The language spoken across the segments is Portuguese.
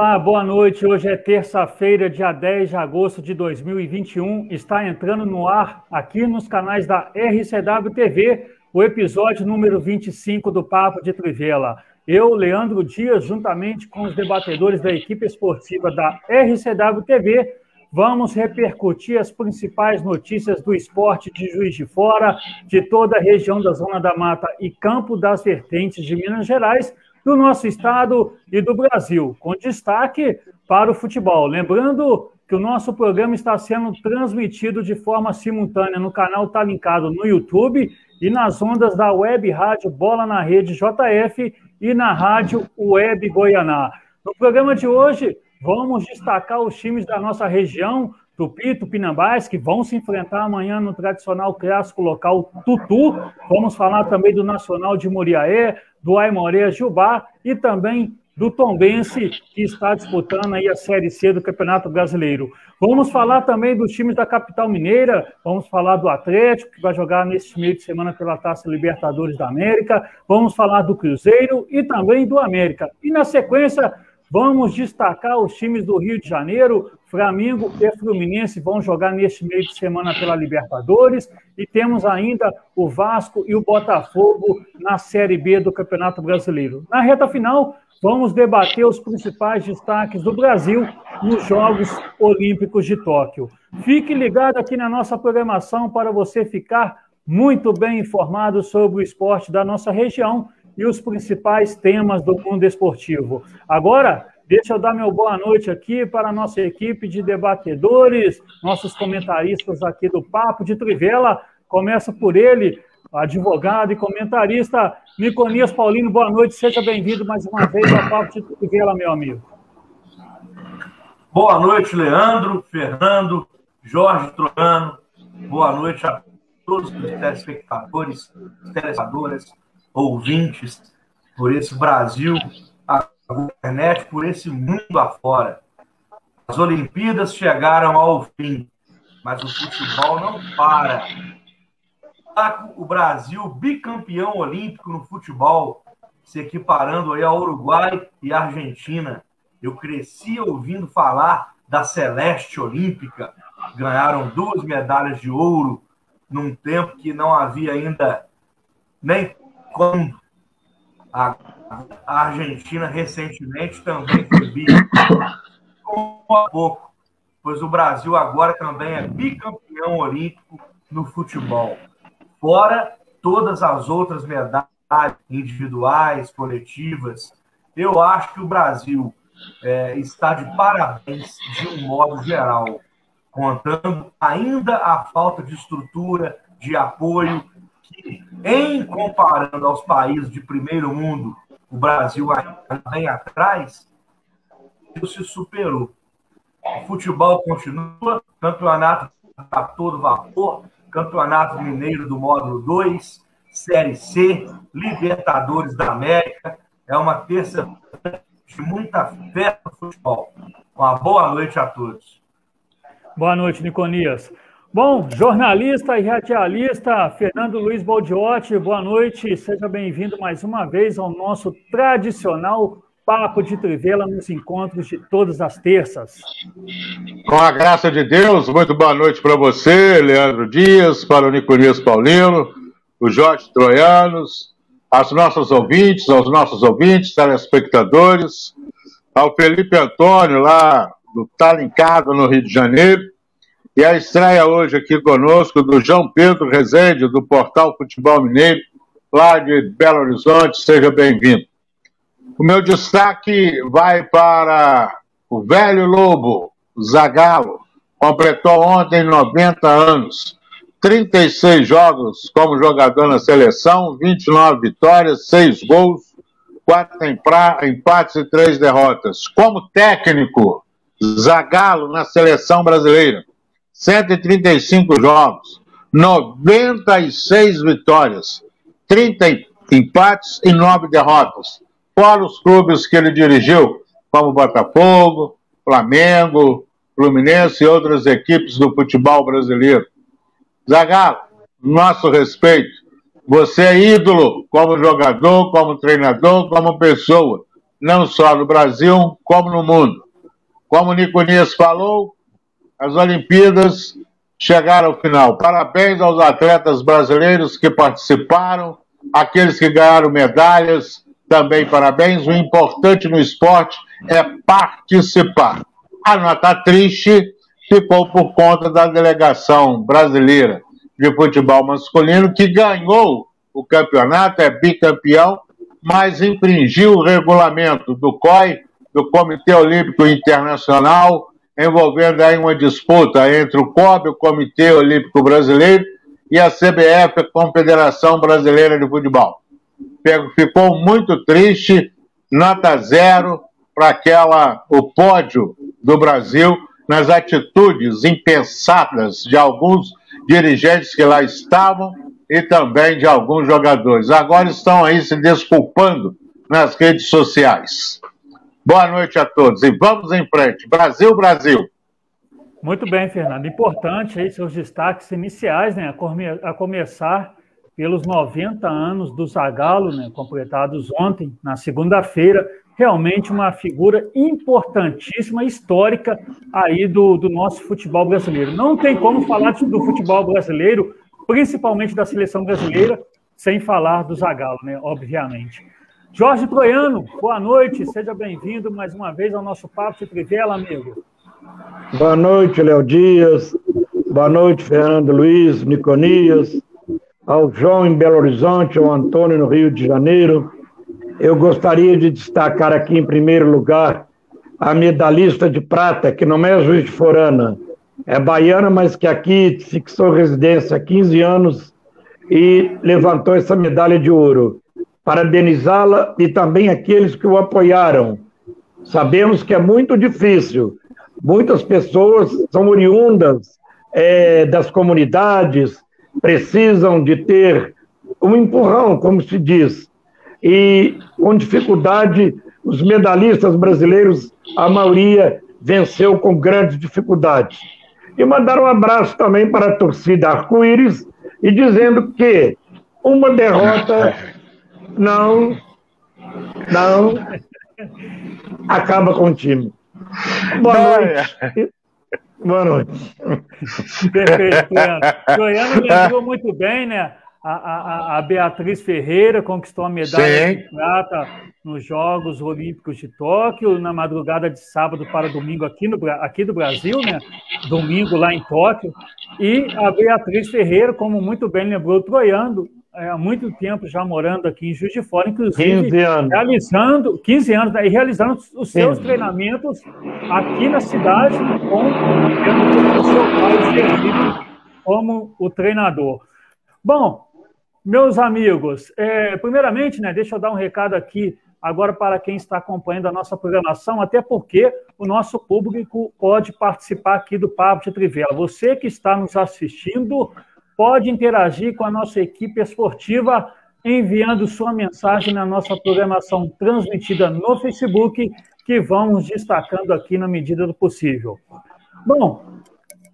Olá, boa noite. Hoje é terça-feira, dia 10 de agosto de 2021. Está entrando no ar, aqui nos canais da RCW TV, o episódio número 25 do Papo de Trivela. Eu, Leandro Dias, juntamente com os debatedores da equipe esportiva da RCW TV, vamos repercutir as principais notícias do esporte de Juiz de Fora, de toda a região da Zona da Mata e Campo das Vertentes de Minas Gerais, do nosso estado e do Brasil, com destaque para o futebol. Lembrando que o nosso programa está sendo transmitido de forma simultânea no canal Tá Linkado no YouTube e nas ondas da web rádio Bola na Rede JF e na rádio Web Goianá. No programa de hoje, vamos destacar os times da nossa região, Tupi, Tupinambás, que vão se enfrentar amanhã no tradicional clássico local Tutu. Vamos falar também do Nacional de Moriaé, do Aimoré Jubá e também do Tombense, que está disputando aí a Série C do Campeonato Brasileiro. Vamos falar também dos times da capital mineira, vamos falar do Atlético, que vai jogar neste meio de semana pela Taça Libertadores da América, vamos falar do Cruzeiro e também do América. E na sequência, Vamos destacar os times do Rio de Janeiro. Flamengo e Fluminense vão jogar neste meio de semana pela Libertadores. E temos ainda o Vasco e o Botafogo na Série B do Campeonato Brasileiro. Na reta final, vamos debater os principais destaques do Brasil nos Jogos Olímpicos de Tóquio. Fique ligado aqui na nossa programação para você ficar muito bem informado sobre o esporte da nossa região e os principais temas do mundo esportivo. Agora, deixa eu dar meu boa noite aqui para a nossa equipe de debatedores, nossos comentaristas aqui do Papo de Trivela. Começa por ele, advogado e comentarista Niconias Paulino. Boa noite, seja bem-vindo mais uma vez ao Papo de Trivela, meu amigo. Boa noite, Leandro, Fernando, Jorge Troiano. Boa noite a todos os telespectadores, telespectadoras ouvintes por esse Brasil, a internet, por esse mundo afora. As Olimpíadas chegaram ao fim, mas o futebol não para. O Brasil bicampeão olímpico no futebol, se equiparando aí ao Uruguai e Argentina. Eu cresci ouvindo falar da Celeste Olímpica, ganharam duas medalhas de ouro num tempo que não havia ainda nem quando a, Argentina recentemente também foi bi. Pouco pouco, pois o Brasil agora também é bicampeão olímpico no futebol. Fora todas as outras medalhas individuais, coletivas. Eu acho que o Brasil é, está de parabéns de um modo geral, contando ainda a falta de estrutura, de apoio que, em comparando aos países de primeiro mundo, o Brasil ainda vem atrás, se superou. O futebol continua, campeonato a todo vapor, campeonato mineiro do módulo 2, Série C, Libertadores da América. É uma terça de muita fé no futebol. Uma boa noite a todos. Boa noite, Niconias. Bom, jornalista e radialista Fernando Luiz Baldiotti, boa noite, seja bem-vindo mais uma vez ao nosso tradicional Papo de Trivela nos encontros de todas as terças. Com a graça de Deus, muito boa noite para você, Leandro Dias, para o Nicolias Paulino, o Jorge Troianos, aos nossos ouvintes, aos nossos ouvintes, telespectadores, ao Felipe Antônio, lá do Talincado, no Rio de Janeiro, e a estreia hoje aqui conosco do João Pedro Rezende, do Portal Futebol Mineiro, lá de Belo Horizonte. Seja bem-vindo. O meu destaque vai para o velho Lobo, Zagallo. Completou ontem 90 anos. 36 jogos como jogador na seleção, 29 vitórias, 6 gols, 4 empates e 3 derrotas. Como técnico, Zagallo na seleção brasileira. 135 jogos, 96 vitórias, 30 empates e nove derrotas. Fora os clubes que ele dirigiu, como Botafogo, Flamengo, Fluminense e outras equipes do futebol brasileiro. Zagallo, nosso respeito. Você é ídolo como jogador, como treinador, como pessoa, não só no Brasil, como no mundo. Como o Niconias falou, as Olimpíadas chegaram ao final. Parabéns aos atletas brasileiros que participaram, aqueles que ganharam medalhas, também parabéns. O importante no esporte é participar. A nota triste ficou por conta da delegação brasileira de futebol masculino, que ganhou o campeonato, é bicampeão, mas infringiu o regulamento do COI, do Comitê Olímpico Internacional, envolvendo aí uma disputa entre o COB, o Comitê Olímpico Brasileiro, e a CBF, a Confederação Brasileira de Futebol. Ficou muito triste, nota zero para aquela o pódio do Brasil nas atitudes impensadas de alguns dirigentes que lá estavam e também de alguns jogadores. Agora estão aí se desculpando nas redes sociais. Boa noite a todos e vamos em frente. Brasil, Brasil. Muito bem, Fernando. Importante aí seus destaques iniciais, né? A, come a começar pelos 90 anos do Zagallo, né? Completados ontem, na segunda-feira realmente uma figura importantíssima, histórica aí do, do nosso futebol brasileiro. Não tem como falar do futebol brasileiro, principalmente da seleção brasileira, sem falar do Zagallo, né? Obviamente. Jorge Troiano, boa noite, seja bem-vindo mais uma vez ao nosso Papo de Trivela, amigo. Boa noite, Léo Dias. Boa noite, Fernando Luiz, Niconias, ao João em Belo Horizonte, ao Antônio no Rio de Janeiro, eu gostaria de destacar aqui, em primeiro lugar, a medalhista de prata, que não é juiz de Forana, é baiana, mas que aqui fixou residência há 15 anos e levantou essa medalha de ouro. Parabenizá-la e também aqueles que o apoiaram. Sabemos que é muito difícil. Muitas pessoas são oriundas é, das comunidades, precisam de ter um empurrão, como se diz, e com dificuldade, os medalhistas brasileiros, a maioria venceu com grandes dificuldades. E mandar um abraço também para a torcida Arco-Íris e dizendo que uma derrota não, não acaba com o time. Boa noite. Boa noite. Perfeito, Goiano. Goiano lembrou muito bem, né? A, a, a, Beatriz Ferreira conquistou a medalha Sim. de prata nos Jogos Olímpicos de Tóquio, na madrugada de sábado para domingo aqui, no, aqui do Brasil, né? Domingo lá em Tóquio. E a Beatriz Ferreira, como muito bem lembrou, Troiano, é, há muito tempo já morando aqui em Juiz de Fora, inclusive 15 anos. realizando 15 anos né, e realizando os seus Sim. treinamentos aqui na cidade com o seu pai como o treinador. Bom, meus amigos, é, primeiramente, né, deixa eu dar um recado aqui agora para quem está acompanhando a nossa programação, até porque o nosso público pode participar aqui do Papo de Trivela. Você que está nos assistindo pode interagir com a nossa equipe esportiva enviando sua mensagem na nossa programação transmitida no Facebook, que vamos destacando aqui na medida do possível. Bom,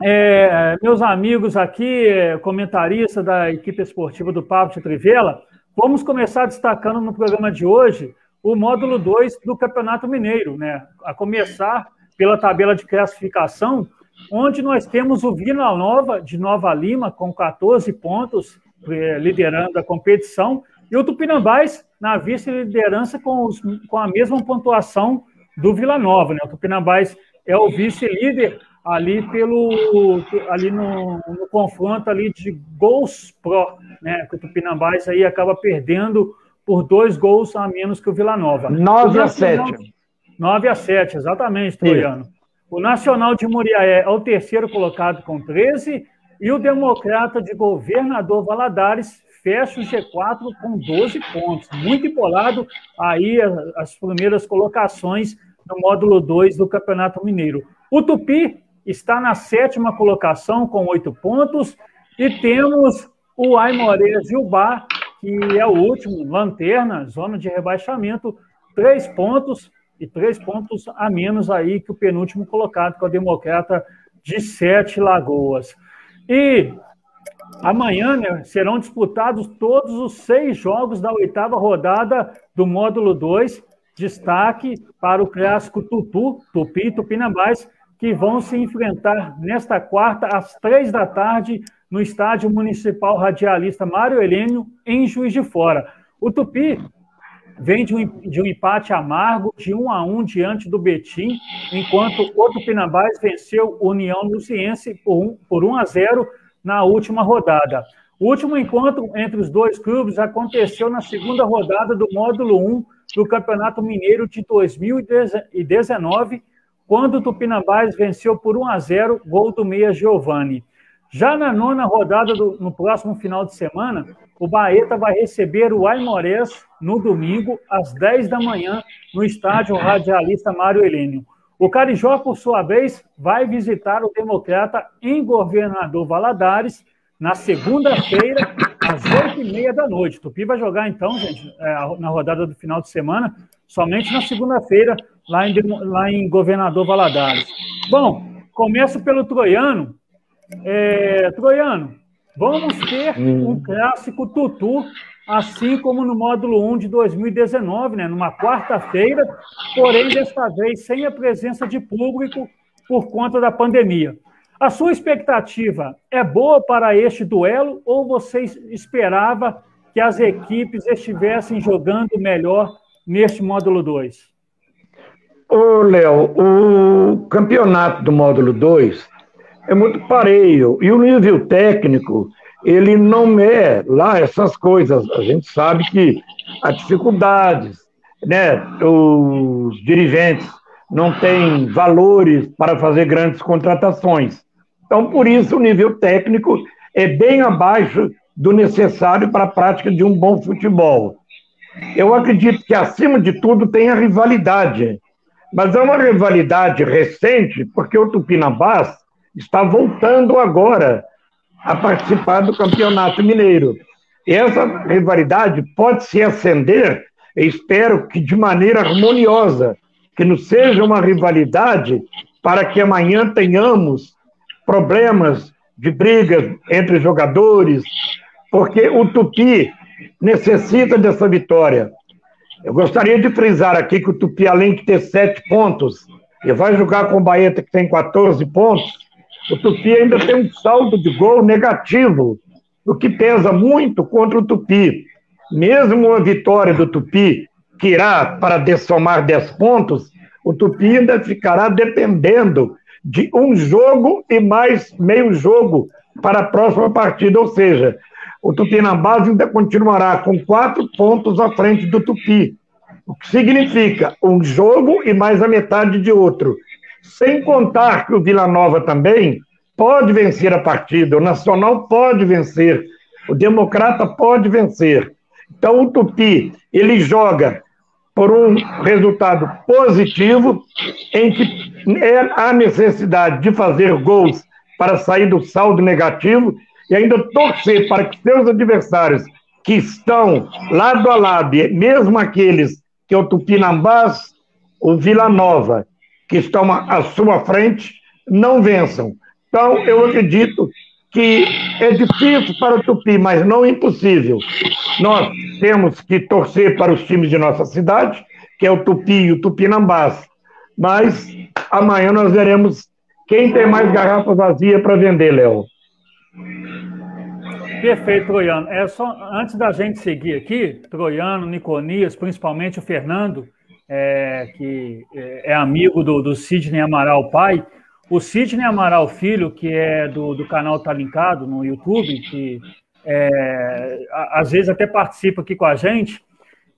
é, meus amigos aqui, comentaristas da equipe esportiva do Papo de Trivela, vamos começar destacando no programa de hoje o módulo 2 do Campeonato Mineiro, né? A começar pela tabela de classificação, onde nós temos o Vila Nova de Nova Lima com 14 pontos, é, liderando a competição, e o Tupinambás na vice-liderança com, com a mesma pontuação do Vila Nova, né? O Tupinambás é o vice-líder ali pelo ali no, no, confronto ali de gols pró, né? Que o Tupinambás aí acaba perdendo por dois gols a menos que o Vila Nova. 9 a 7. 9 a 7, exatamente, Troiano. O Nacional de Muriaé é o terceiro colocado com 13 e o Democrata de Governador Valadares fecha o G4 com 12 pontos. Muito embolado aí as primeiras colocações no módulo 2 do Campeonato Mineiro. O Tupi está na sétima colocação com oito pontos. E temos o Aimoré Gilbar, que é o último, lanterna, zona de rebaixamento, três pontos e três pontos a menos aí que o penúltimo colocado, que é o Democrata de Sete Lagoas. E amanhã né, serão disputados todos os seis jogos da oitava rodada do módulo 2. Destaque para o clássico Tutu, Tupi e Tupinambás, que vão se enfrentar nesta quarta, às três da tarde, no Estádio Municipal Radialista Mário Helênio, em Juiz de Fora. O Tupi vem de um, de um empate amargo, de 1 a 1 diante do Betim, enquanto o Tupinambás venceu União Luciense por 1, por 1 a 0 na última rodada. O último encontro entre os dois clubes aconteceu na segunda rodada do módulo 1 do Campeonato Mineiro de 2019, quando o Tupinambás venceu por 1 a 0, gol do meia Giovani. Já na nona rodada, do, no próximo final de semana, o Baeta vai receber o Aimorés no domingo, às 10 da manhã, no estádio radialista Mário Helênio. O Carijó, por sua vez, vai visitar o Democrata em Governador Valadares na segunda-feira, às oito e meia da noite. Tupi vai jogar, então, gente, é, na rodada do final de semana, somente na segunda-feira, lá em, lá em Governador Valadares. Bom, começo pelo Troiano, é, Troiano, vamos ter hum. um clássico tutu, assim como no módulo 1 de 2019, né, numa quarta-feira, porém, desta vez sem a presença de público por conta da pandemia. A sua expectativa é boa para este duelo ou você esperava que as equipes estivessem jogando melhor neste módulo 2? Ô, Léo, o campeonato do módulo 2 é muito pareio. E o nível técnico, ele não é lá essas coisas. A gente sabe que há dificuldades, né? Os dirigentes não têm valores para fazer grandes contratações. Então, por isso, o nível técnico é bem abaixo do necessário para a prática de um bom futebol. Eu acredito que, acima de tudo, tem a rivalidade. Mas é uma rivalidade recente, porque o Tupinambás está voltando agora a participar do Campeonato Mineiro. E essa rivalidade pode se acender, espero que de maneira harmoniosa, que não seja uma rivalidade para que amanhã tenhamos problemas de brigas entre jogadores, porque o Tupi necessita dessa vitória. Eu gostaria de frisar aqui que o Tupi, além de ter sete pontos, e vai jogar com o Baeta, que tem 14 pontos, o Tupi ainda tem um saldo de gol negativo, o que pesa muito contra o Tupi. Mesmo a vitória do Tupi, que irá para dessomar 10 pontos, o Tupi ainda ficará dependendo de um jogo e mais meio jogo para a próxima partida, ou seja, o Tupi na base ainda continuará com quatro pontos à frente do Tupi, o que significa um jogo e mais a metade de outro. Sem contar que o Vila Nova também pode vencer a partida, o Nacional pode vencer, o Democrata pode vencer. Então o Tupi, ele joga por um resultado positivo, em que é, há necessidade de fazer gols para sair do saldo negativo e ainda torcer para que seus adversários que estão lado a lado, mesmo aqueles que é o Tupinambás, o Vila Nova, que estão à sua frente, não vençam. Então, eu acredito que é difícil para o Tupi, mas não impossível. Nós temos que torcer para os times de nossa cidade, que é o Tupi e o Tupinambás. Mas amanhã nós veremos quem tem mais garrafa vazia para vender, Léo. Perfeito, Troiano. É só antes da gente seguir aqui, Troiano, Niconias, principalmente o Fernando, é, que é, é amigo do, do Sidney Amaral pai. O Sidney Amaral Filho, que é do, do canal Tá Linkado no YouTube, que é, às vezes até participa aqui com a gente,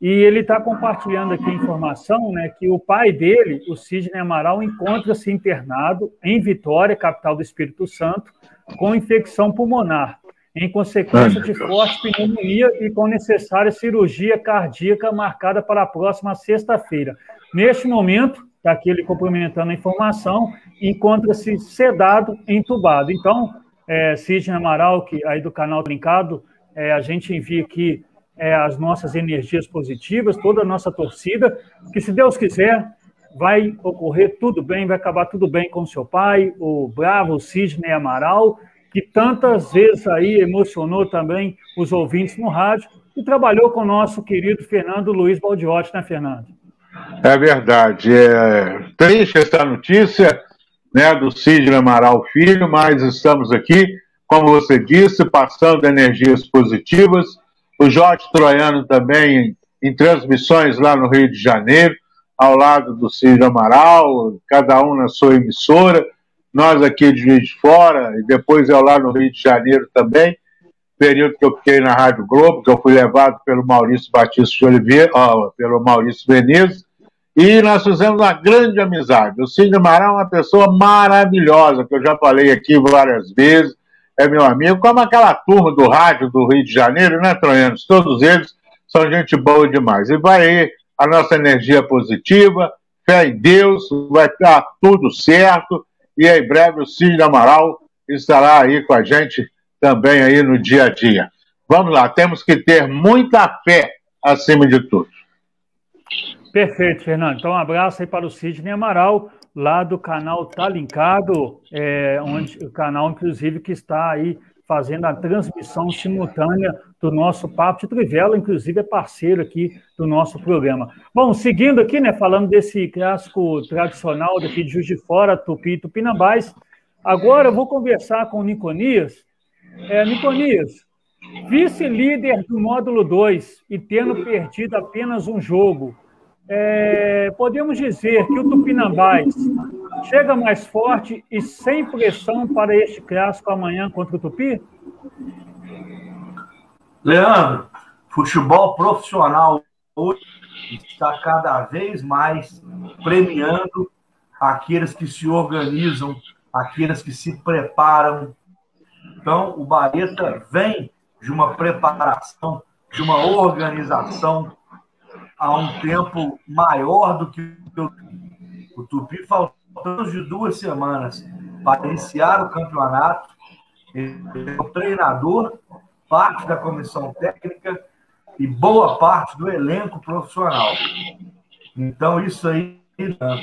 e ele está compartilhando aqui informação né, que o pai dele, o Sidney Amaral, encontra-se internado em Vitória, capital do Espírito Santo, com infecção pulmonar, em consequência de forte pneumonia e com necessária cirurgia cardíaca marcada para a próxima sexta-feira. Neste momento, está aqui ele complementando a informação, encontra-se sedado, entubado. Então, é, Sidney Amaral, que aí do canal Trincado, é, a gente envia aqui é, as nossas energias positivas, toda a nossa torcida, que se Deus quiser, vai ocorrer tudo bem, vai acabar tudo bem com seu pai, o bravo Sidney Amaral, que tantas vezes aí emocionou também os ouvintes no rádio e trabalhou com o nosso querido Fernando Luiz Baldiotti, né, Fernando? É verdade. É triste essa notícia né, do Sidney Amaral Filho, mas estamos aqui, como você disse, passando energias positivas. O Jorge Troiano também em transmissões lá no Rio de Janeiro, ao lado do Cid Amaral, cada um na sua emissora, nós aqui de Juiz de Fora, e depois eu lá no Rio de Janeiro também, período que eu fiquei na Rádio Globo, que eu fui levado pelo Maurício Batista de Oliveira, ó, pelo Maurício Veneza, e nós fizemos uma grande amizade. O Cid Amaral é uma pessoa maravilhosa, que eu já falei aqui várias vezes, é meu amigo, como aquela turma do rádio do Rio de Janeiro, né, Troianos? Todos eles são gente boa demais. E vai aí a nossa energia positiva, fé em Deus, vai estar tudo certo. E em breve o Cid Amaral estará aí com a gente também aí no dia a dia. Vamos lá, temos que ter muita fé acima de tudo. Perfeito, Fernando. Então, um abraço aí para o Sidney Amaral, lá do canal Tá Linkado, é, onde, o canal, inclusive, que está aí fazendo a transmissão simultânea do nosso Papo de Trivela, inclusive é parceiro aqui do nosso programa. Bom, seguindo aqui, né, falando desse clássico tradicional daqui de Juiz de Fora, Tupi e Tupinambás, agora eu vou conversar com o Niconias. É, Niconias, vice-líder do módulo 2 e tendo perdido apenas um jogo, é, podemos dizer que o Tupinambás chega mais forte e sem pressão para este clássico amanhã contra o Tupi? Leandro, futebol profissional hoje está cada vez mais premiando aqueles que se organizam, aqueles que se preparam. Então, o Baeta vem de uma preparação, de uma organização há um tempo maior do que o, Tupi, faltando de duas semanas para iniciar o campeonato. Ele é o treinador, parte da comissão técnica e boa parte do elenco profissional. Então, isso aí,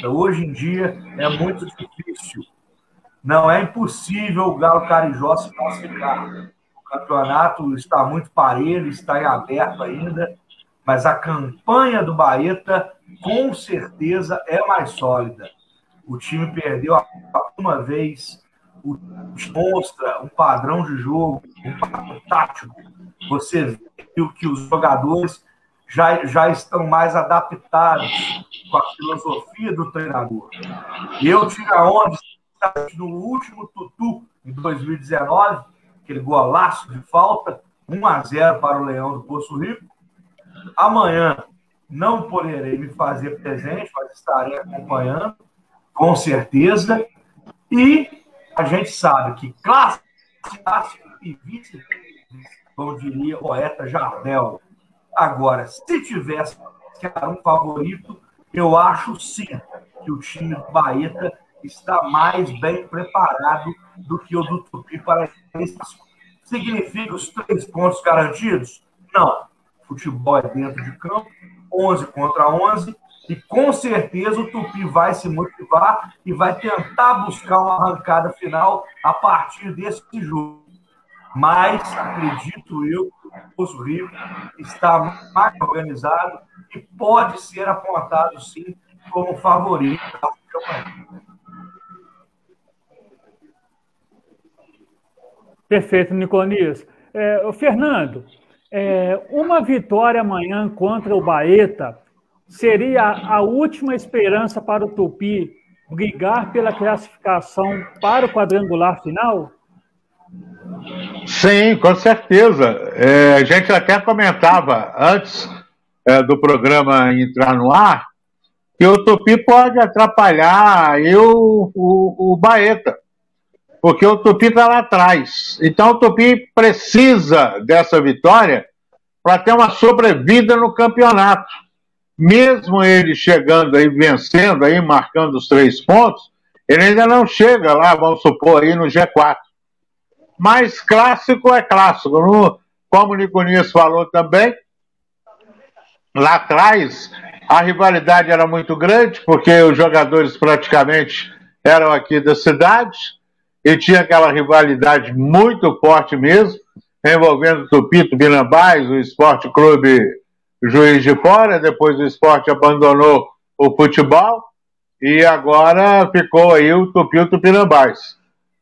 hoje em dia, é muito difícil. Não é impossível o Galo Carijó se classificar. O campeonato está muito parelho, está em aberto ainda mas a campanha do Baeta com certeza é mais sólida. O time perdeu uma vez, mostra um padrão de jogo, um padrão tático. Você viu que os jogadores já, já estão mais adaptados com a filosofia do treinador. Eu tive a onda no último tutu, em 2019, aquele golaço de falta, 1 a 0 para o Leão do Poço Rico, Amanhã não poderei me fazer presente, mas estarei acompanhando, com certeza. E a gente sabe que clássico, clássico e vice, como diria o poeta Jardel. Agora, se tivesse que era um favorito, eu acho sim que o time do Baeta está mais bem preparado do que o do Tupi para esse. Significa os três pontos garantidos? Não futebol é dentro de campo, 11 contra 11, e com certeza o Tupi vai se motivar e vai tentar buscar uma arrancada final a partir desse jogo. Mas acredito eu que o Poço Rio está mais organizado e pode ser apontado sim como favorito da campanha. Perfeito, Niconias. É, Fernando, é, uma vitória amanhã contra o Baeta seria a última esperança para o Tupi brigar pela classificação para o quadrangular final? Sim, com certeza. É, a gente até comentava antes é, do programa entrar no ar que o Tupi pode atrapalhar eu, o, o Baeta porque o Tupi está lá atrás. Então o Tupi precisa dessa vitória para ter uma sobrevida no campeonato. Mesmo ele chegando aí, vencendo aí, marcando os três pontos, ele ainda não chega lá, vamos supor, aí no G4. Mas clássico é clássico. No, como o Niconias falou também, lá atrás a rivalidade era muito grande, porque os jogadores praticamente eram aqui da cidade, e tinha aquela rivalidade muito forte mesmo, envolvendo o Tupi, Tupinambás, o Esporte Clube Juiz de Fora, depois o esporte abandonou o futebol, e agora ficou aí o Tupi Tupinambás.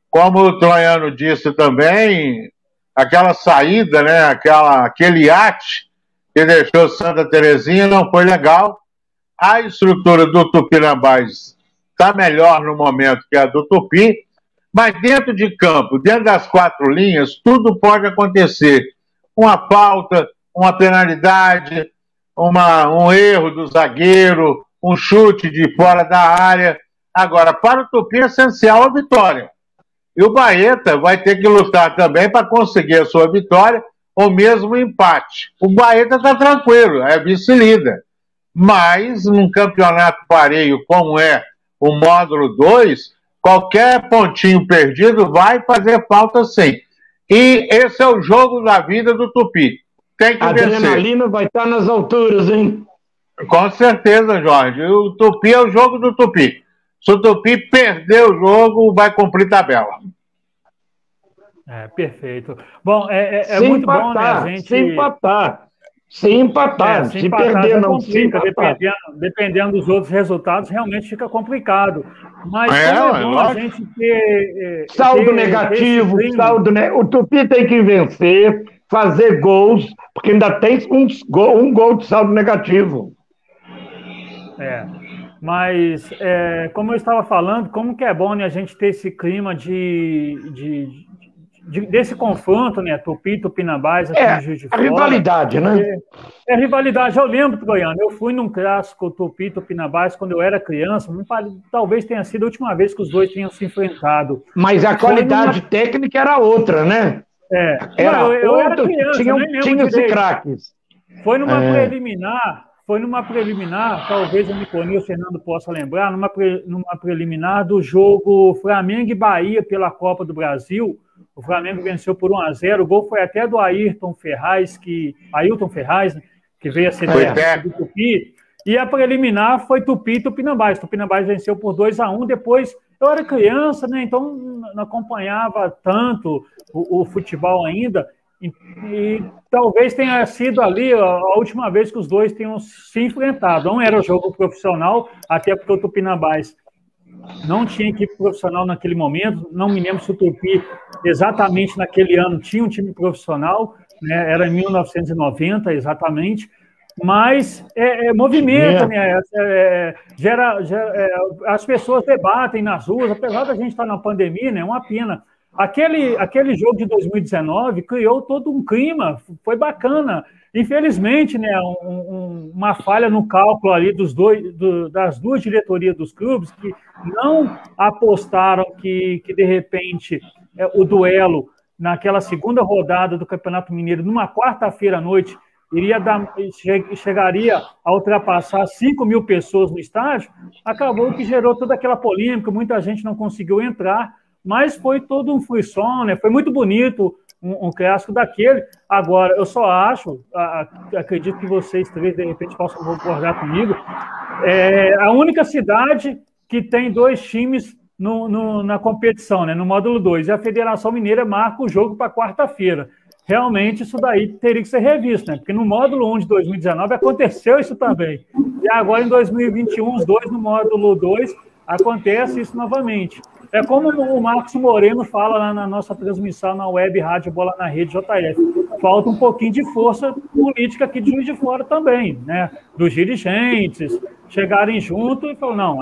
Como o Troiano disse também, aquela saída, né, aquela, aquele iate que deixou Santa Terezinha não foi legal. A estrutura do Tupinambás está melhor no momento que a do Tupi, mas dentro de campo, dentro das quatro linhas, tudo pode acontecer. Uma falta, uma penalidade, uma, um erro do zagueiro, um chute de fora da área. Agora, para o Tupi é essencial a vitória. E o Baeta vai ter que lutar também para conseguir a sua vitória ou mesmo empate. O Baeta está tranquilo, é vice-líder. Mas num campeonato pareio como é o módulo 2, qualquer pontinho perdido vai fazer falta sim. E esse é o jogo da vida do Tupi. Tem que a vencer. A adrenalina vai estar nas alturas, hein? Com certeza, Jorge. O Tupi é o jogo do Tupi. Se o Tupi perder o jogo, vai cumprir tabela. É, perfeito. Bom, é, é, é muito empatar, bom, né, a gente... Se empatar. Se empatar, é, se, se empatar, perder, não se dependendo, dependendo dos outros resultados, realmente fica complicado. Mas é, é bom a gente ter. É, saldo ter, negativo, ter saldo ne... o Tupi tem que vencer, fazer gols, porque ainda tem um, um gol de saldo negativo. É. Mas, é, como eu estava falando, como que é bom né, a gente ter esse clima de, de, de desse confronto, né? Tupi, Tupinambás, aqui é, Juiz de Fora. A rivalidade, né? É, é rivalidade. Eu lembro, Goiano, eu fui num clássico Tupi, Tupinambás quando eu era criança. Talvez tenha sido a última vez que os dois tenham se enfrentado. Mas a qualidade numa... técnica era outra, né? É. Era Não, eu, eu era criança, tinha, tinha os craques. Foi numa é. preliminar foi numa preliminar, talvez o Nicolinho o Fernando possa lembrar, numa, pre, numa preliminar do jogo Flamengo e Bahia pela Copa do Brasil. O Flamengo venceu por 1 a 0 O gol foi até do Ayrton Ferraz, que Ailton Ferraz, né, que veio a ser do Tupi. E a preliminar foi Tupi e Tupinambás. Tupinambás venceu por 2 a 1 Depois, eu era criança, né? Então não acompanhava tanto o, o futebol ainda. E, e, talvez tenha sido ali a última vez que os dois tenham se enfrentado. Não era jogo profissional, até porque o Tupinambás não tinha equipe profissional naquele momento. Não me lembro se o Tupi, exatamente naquele ano, tinha um time profissional, né? era em 1990 exatamente. Mas é, é movimenta, é. né? É, é, gera, gera é, as pessoas debatem nas ruas, apesar da gente estar na pandemia, né? É uma pena Aquele, aquele jogo de 2019 criou todo um clima, foi bacana. Infelizmente, né, um, um, uma falha no cálculo ali dos dois, do, das duas diretorias dos clubes que não apostaram que, que de repente, é, o duelo naquela segunda rodada do Campeonato Mineiro, numa quarta-feira à noite, iria dar, chegaria a ultrapassar 5 mil pessoas no estádio, acabou que gerou toda aquela polêmica, muita gente não conseguiu entrar, mas foi todo um frisson, né? Foi muito bonito um, um clássico daquele. Agora, eu só acho, a, a, acredito que vocês três, de repente, possam concordar comigo, é a única cidade que tem dois times no, no, na competição, né? No módulo 2. E a Federação Mineira marca o jogo para quarta-feira. Realmente, isso daí teria que ser revisto, né? Porque no módulo 1 de 2019 aconteceu isso também. E agora, em 2021, os dois no módulo 2, acontece isso novamente. É como o Marcos Moreno fala lá na nossa transmissão na web Rádio Bola na Rede JF. Falta um pouquinho de força política aqui de Juiz de Fora também, né? Dos dirigentes chegarem junto e falar, não,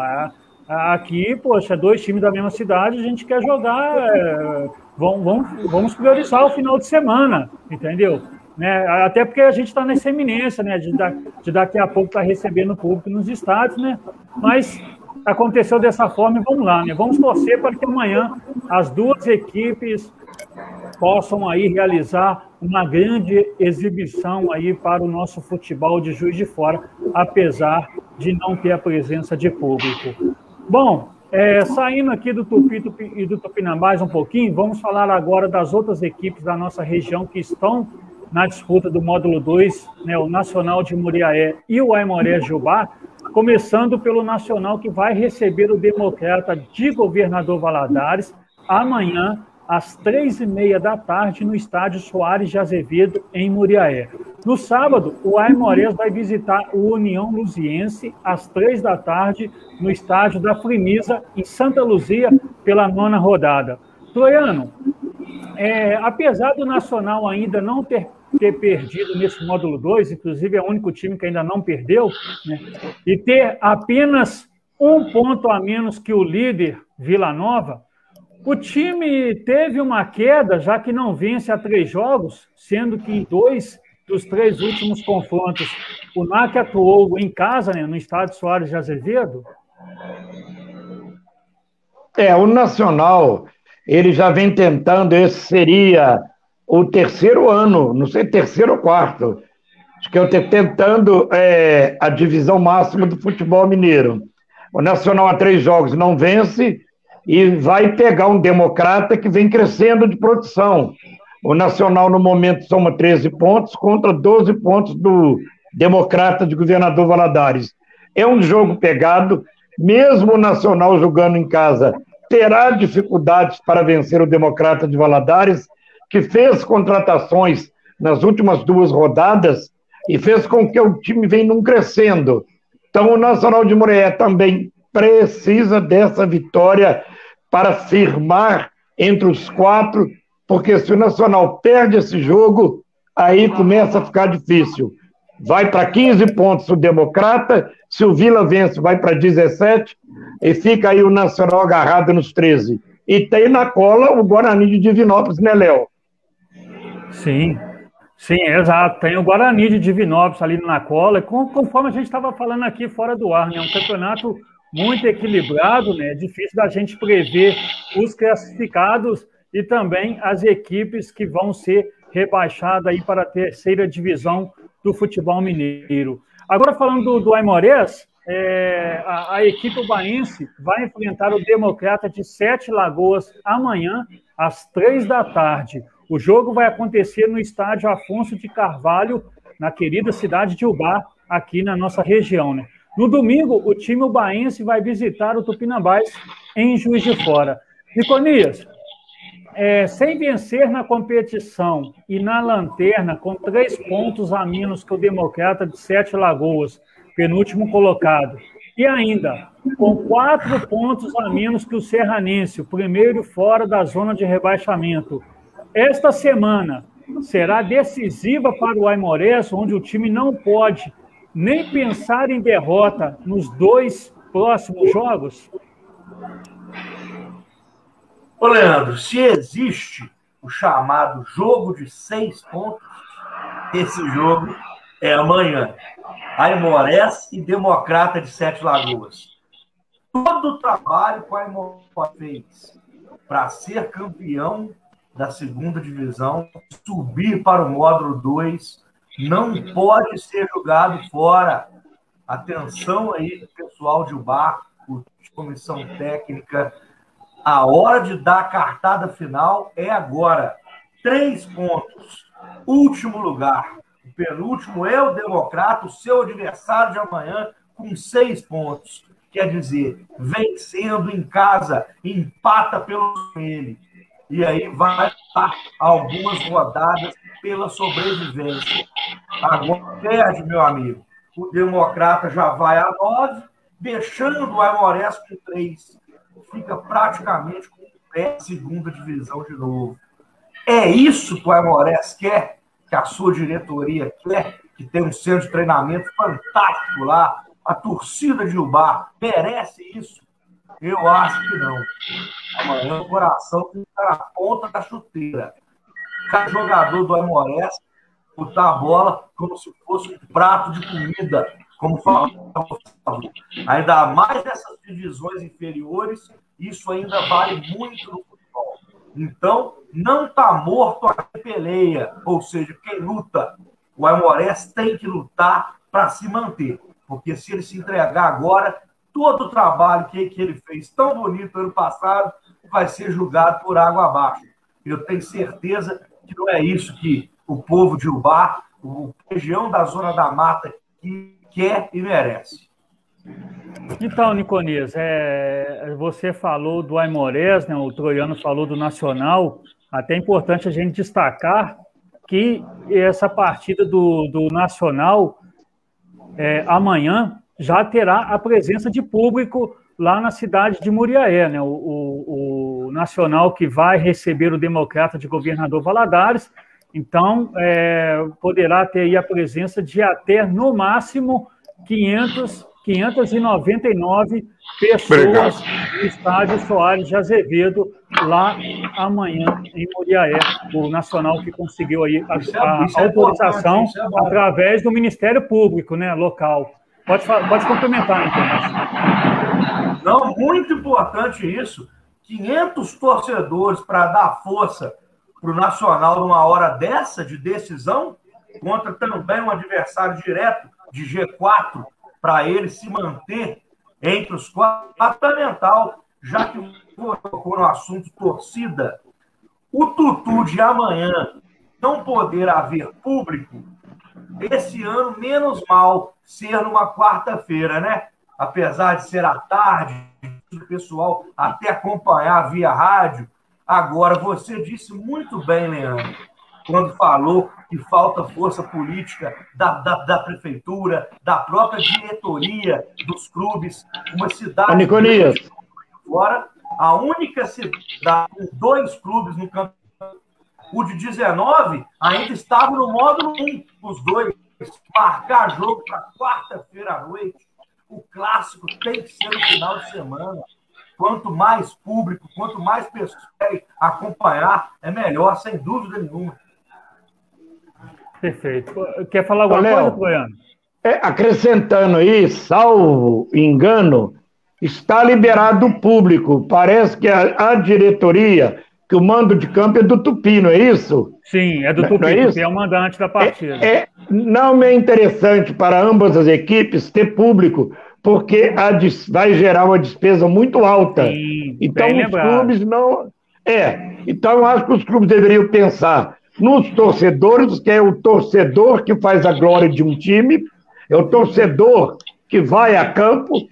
aqui, poxa, dois times da mesma cidade, a gente quer jogar, é, vamos, vamos, vamos priorizar o final de semana, entendeu? Né? Até porque a gente está nessa eminência, né? De, da, de daqui a pouco estar tá recebendo público nos estádios, né? Mas aconteceu dessa forma e vamos lá, né? Vamos torcer para que amanhã as duas equipes possam aí realizar uma grande exibição aí para o nosso futebol de Juiz de Fora, apesar de não ter a presença de público. Bom, é, saindo aqui do Tupi, e do Tupinambás um pouquinho, vamos falar agora das outras equipes da nossa região que estão na disputa do módulo 2, né, o Nacional de Muriaé e o Aimoré Jubá, começando pelo Nacional, que vai receber o Democrata de Governador Valadares amanhã, às três e meia da tarde, no estádio Soares de Azevedo, em Muriaé. No sábado, o Aimorés vai visitar o União Luziense, às três da tarde, no estádio da Frimisa, em Santa Luzia, pela nona rodada. Troiano, é, apesar do Nacional ainda não ter, ter perdido nesse módulo 2, inclusive é o único time que ainda não perdeu, né, e ter apenas um ponto a menos que o líder Vila Nova, o time teve uma queda, já que não vence há três jogos, sendo que em dois dos três últimos confrontos o NAC atuou em casa, né, no estádio Soares de Azevedo. É, o Nacional ele já vem tentando, esse seria o terceiro ano, não sei, terceiro ou quarto, acho que eu estou tentando é, a divisão máxima do futebol mineiro. O Nacional há três jogos não vence e vai pegar um democrata que vem crescendo de produção. O Nacional, no momento, soma 13 pontos contra 12 pontos do democrata de governador Valadares. É um jogo pegado, mesmo o Nacional jogando em casa terá dificuldades para vencer o Democrata de Valadares, que fez contratações nas últimas duas rodadas e fez com que o time venha num crescendo. Então, o Nacional de Moreira também precisa dessa vitória para firmar entre os quatro, porque se o Nacional perde esse jogo, aí começa a ficar difícil. Vai para 15 pontos o Democrata, se o Vila vence, vai para 17, e fica aí o Nacional agarrado nos 13. E tem na cola o Guarani de Divinópolis, né, Léo? Sim, sim, exato. Tem o Guarani de Divinópolis ali na cola, conforme a gente estava falando aqui fora do ar, né? Um campeonato muito equilibrado, né? É difícil da gente prever os classificados e também as equipes que vão ser rebaixadas aí para a terceira divisão do futebol mineiro. Agora falando do, do Aimorés, é, a, a, equipe ubaense vai enfrentar o Democrata de Sete Lagoas amanhã, às três da tarde. O jogo vai acontecer no estádio Afonso de Carvalho, na querida cidade de Ubá, aqui na nossa região. Né? No domingo, o time ubaense vai visitar o Tupinambás em Juiz de Fora. Niconias, é, sem vencer na competição e na lanterna, com três pontos a menos que o Democrata de Sete Lagoas, penúltimo colocado. E ainda, com quatro pontos a menos que o Serranense, o primeiro fora da zona de rebaixamento. Esta semana será decisiva para o Aimorés, onde o time não pode nem pensar em derrota nos dois próximos jogos? Ô, Leandro, se existe o chamado jogo de seis pontos, esse jogo é amanhã. Aimorés e Democrata de Sete Lagoas. Todo o trabalho que o Aimorés fez para ser campeão da segunda divisão, subir para o módulo 2, não pode ser jogado fora. Atenção aí, pessoal de Ubar, comissão técnica. A hora de dar a cartada final é agora. Três pontos. Último lugar penúltimo é o Democrata, o seu adversário de amanhã, com seis pontos. Quer dizer, vencendo em casa, empata pelo ele. E aí vai estar algumas rodadas pela sobrevivência. Agora perde, meu amigo. O Democrata já vai a nove, deixando o Aimorés com três. Fica praticamente com pé segunda divisão de novo. É isso que o Aimorés quer? Que a sua diretoria quer, que tem um centro de treinamento fantástico lá, a torcida de Ubar merece isso? Eu acho que não. Amanhã o coração tem que estar na ponta da chuteira. Cada jogador do Amorés botar a bola como se fosse um prato de comida, como falava Ainda mais nessas divisões inferiores, isso ainda vale muito no. Então, não está morto a peleia, ou seja, quem luta, o Aimorés tem que lutar para se manter, porque se ele se entregar agora, todo o trabalho que, que ele fez tão bonito ano passado vai ser julgado por água abaixo. Eu tenho certeza que não é isso que o povo de Ubá, a região da Zona da Mata que quer e merece. Então, Niconias, é, você falou do Aimorés, né, o Troiano falou do Nacional, até é importante a gente destacar que essa partida do, do Nacional é, amanhã já terá a presença de público lá na cidade de Muriaé, né? O, o, o Nacional que vai receber o Democrata de Governador Valadares, então é, poderá ter a presença de até no máximo 500 599 pessoas Obrigado. no estádio Soares de Azevedo, lá amanhã em Moriaé, o Nacional que conseguiu aí a, a, a autorização através do Ministério Público né, local. Pode, pode complementar, então. Não, muito importante isso. 500 torcedores para dar força para o Nacional numa hora dessa de decisão, contra também um adversário direto de G4 para ele se manter entre os quatro, fundamental, já que colocou no assunto torcida. O tutu de amanhã não poder haver público, esse ano, menos mal ser numa quarta-feira, né? Apesar de ser à tarde, o pessoal até acompanhar via rádio. Agora, você disse muito bem, Leandro quando falou que falta força política da, da, da prefeitura, da própria diretoria dos clubes, uma cidade. Niconias. Fora, a única cidade com dois clubes no campeonato. O de 19 ainda estava no módulo 1, os dois. Marcar jogo para quarta-feira à noite. O clássico tem que ser no final de semana. Quanto mais público, quanto mais pessoas acompanhar, é melhor, sem dúvida nenhuma. Perfeito. Quer falar alguma Léo, coisa, Goiano? É, acrescentando aí, salvo engano, está liberado o público. Parece que a, a, diretoria, que o mando de campo é do Tupi, não é isso? Sim, é do Tupi, é, Tupi é o mandante da partida. É, é, não é interessante para ambas as equipes ter público, porque a, vai gerar uma despesa muito alta. Sim, então os lembrado. clubes não. É, então eu acho que os clubes deveriam pensar nos torcedores, que é o torcedor que faz a glória de um time, é o torcedor que vai a campo,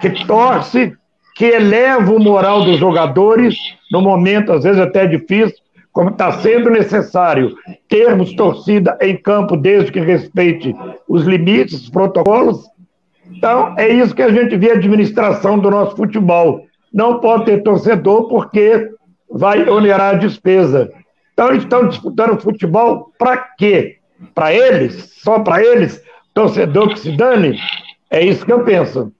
que torce, que eleva o moral dos jogadores, no momento, às vezes até difícil, como está sendo necessário termos torcida em campo, desde que respeite os limites, os protocolos. Então, é isso que a gente vê a administração do nosso futebol. Não pode ter torcedor porque vai onerar a despesa. Então eles estão disputando futebol para quê? Para eles? Só para eles? Torcedor que se dane? É isso que eu penso.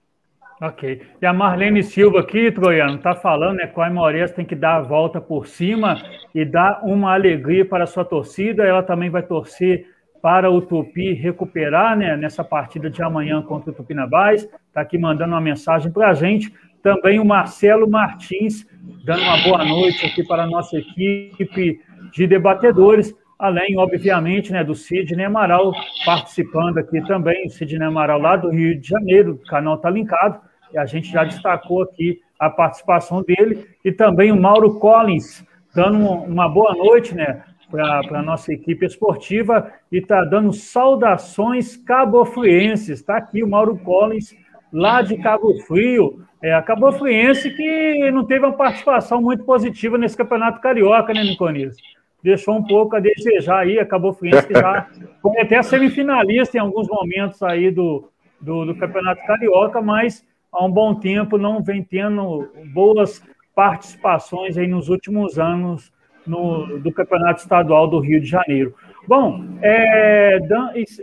Ok. E a Marlene Silva aqui, Troiano, está falando né, que o Aimorés tem que dar a volta por cima e dar uma alegria para a sua torcida. Ela também vai torcer para o Tupi recuperar né, nessa partida de amanhã contra o Tupinambás. Está aqui mandando uma mensagem para a gente. Também o Marcelo Martins, dando uma boa noite aqui para a nossa equipe de debatedores, além, obviamente, né, do Sidney Amaral participando aqui também, o Sidney Amaral lá do Rio de Janeiro, o canal está linkado, e a gente já destacou aqui a participação dele, e também o Mauro Collins, dando uma boa noite, né, para a nossa equipe esportiva e está dando saudações cabofrienses. Está aqui o Mauro Collins, lá de Cabo Frio. É, a Cabo Friense que não teve uma participação muito positiva nesse campeonato carioca, né, Niconias? Deixou um pouco a desejar aí, acabou Fluminense que já foi até semifinalista em alguns momentos aí do, do, do, Campeonato Carioca, mas há um bom tempo não vem tendo boas participações aí nos últimos anos no, do Campeonato Estadual do Rio de Janeiro. Bom, é,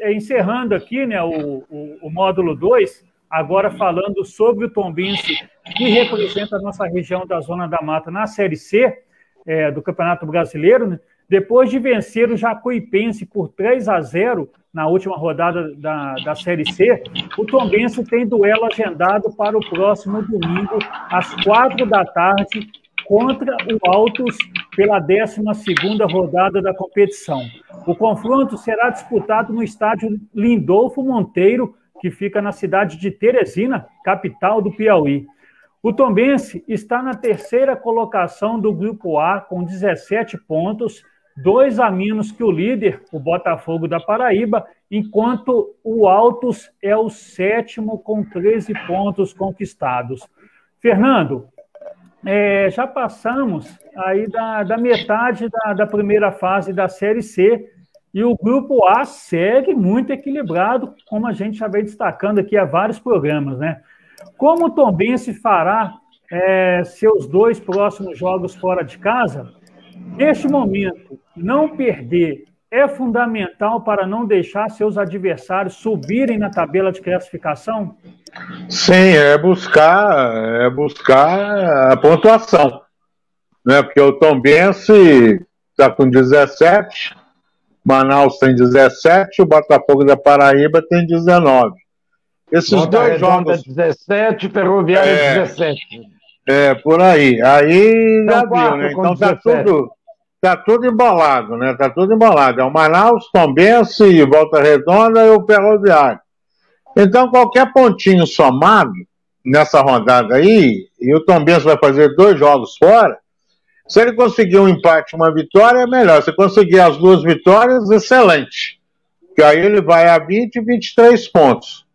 é encerrando aqui né, o, o, o módulo 2, agora falando sobre o Tombense, que representa a nossa região da Zona da Mata na Série C, é, do Campeonato Brasileiro, né? depois de vencer o Jacuipense por 3 a 0 na última rodada da, da Série C, o Tombense tem duelo agendado para o próximo domingo, às quatro da tarde, contra o Altos pela 12 rodada da competição. O confronto será disputado no estádio Lindolfo Monteiro, que fica na cidade de Teresina, capital do Piauí. O Tombense está na terceira colocação do Grupo A, com 17 pontos, dois a menos que o líder, o Botafogo da Paraíba, enquanto o Altos é o sétimo com 13 pontos conquistados. Fernando, é, já passamos aí da, da metade da, da, primeira fase da Série C e o grupo A segue muito equilibrado, como a gente já vem destacando aqui há vários programas, né? Como o Tombense fará é, seus dois próximos jogos fora de casa, neste momento, não perder é fundamental para não deixar seus adversários subirem na tabela de classificação? Sim, é buscar, é buscar a pontuação. Né? Porque o Tom Bense está com 17, Manaus tem 17, o Botafogo da Paraíba tem 19. Esses Volta dois jogos. 17, Ferroviária é, 17. É, por aí. Aí já viu, né? Então tá tudo tá tudo embolado, né? Tá tudo embolado. É o Manaus, Tombense, Volta Redonda e o Ferroviário. Então, qualquer pontinho somado nessa rodada aí, e o Tombense vai fazer dois jogos fora, se ele conseguir um empate uma vitória, é melhor. Se conseguir as duas vitórias, excelente. Que aí ele vai a 20 23 pontos.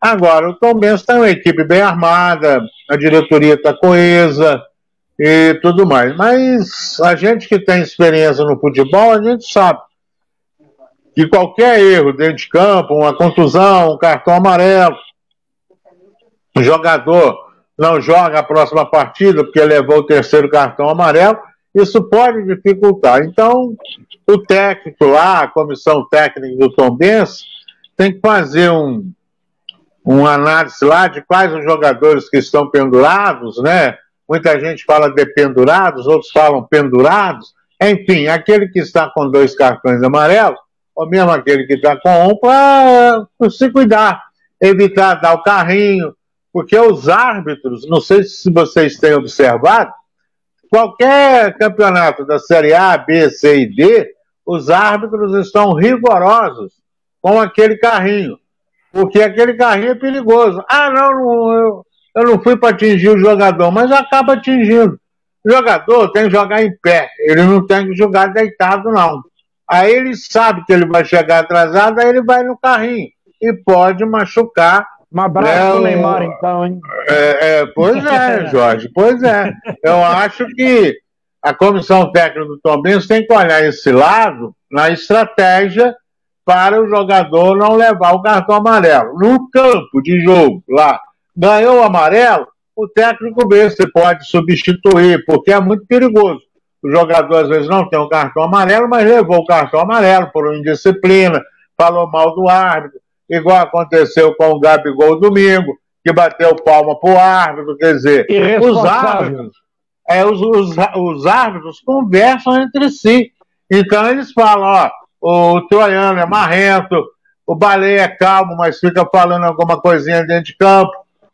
Agora, o Tombense tem uma equipe bem armada, a diretoria está coesa, e tudo mais. Mas a gente que tem experiência no futebol, a gente sabe que qualquer erro dentro de campo, uma contusão, um cartão amarelo, o jogador não joga a próxima partida porque levou o terceiro cartão amarelo, isso pode dificultar. Então, o técnico lá, a comissão técnica do Tom Benz, tem que fazer um, um análise lá de quais os jogadores que estão pendurados, né? Muita gente fala de pendurados, outros falam pendurados. Enfim, aquele que está com dois cartões amarelos, ou mesmo aquele que está com um, para se cuidar, evitar dar o carrinho, porque os árbitros, não sei se vocês têm observado, qualquer campeonato da Série A, B, C e D, os árbitros estão rigorosos com aquele carrinho, porque aquele carrinho é perigoso. Ah, não, não eu, eu não fui para atingir o jogador, mas acaba atingindo. O jogador tem que jogar em pé, ele não tem que jogar deitado, não. Aí ele sabe que ele vai chegar atrasado, aí ele vai no carrinho e pode machucar. Um abraço né, Neymar, então, hein? É, é, pois é, Jorge, pois é. Eu acho que a comissão técnica do Tom Benz tem que olhar esse lado na estratégia para o jogador não levar o cartão amarelo. No campo de jogo, lá, ganhou o amarelo, o técnico vê se pode substituir, porque é muito perigoso. O jogador às vezes não tem o um cartão amarelo, mas levou o cartão amarelo por indisciplina, falou mal do árbitro, igual aconteceu com o Gabigol domingo, que bateu palma pro árbitro, quer dizer, os árbitros, é, os, os, os árbitros conversam entre si. Então eles falam, ó, o Troiano é marrento, o Baleia é calmo, mas fica falando alguma coisinha dentro de campo.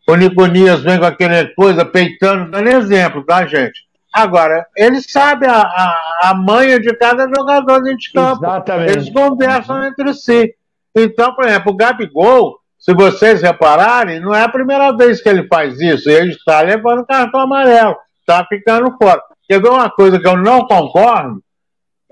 O Niconias vem com aquela coisa peitando, dando exemplo, tá, gente? Agora, ele sabe a, a, a manha de cada jogador dentro de campo. Exatamente. Eles conversam entre si. Então, por exemplo, o Gabigol, se vocês repararem, não é a primeira vez que ele faz isso. Ele está levando cartão amarelo, está ficando fora. Quer ver uma coisa que eu não concordo?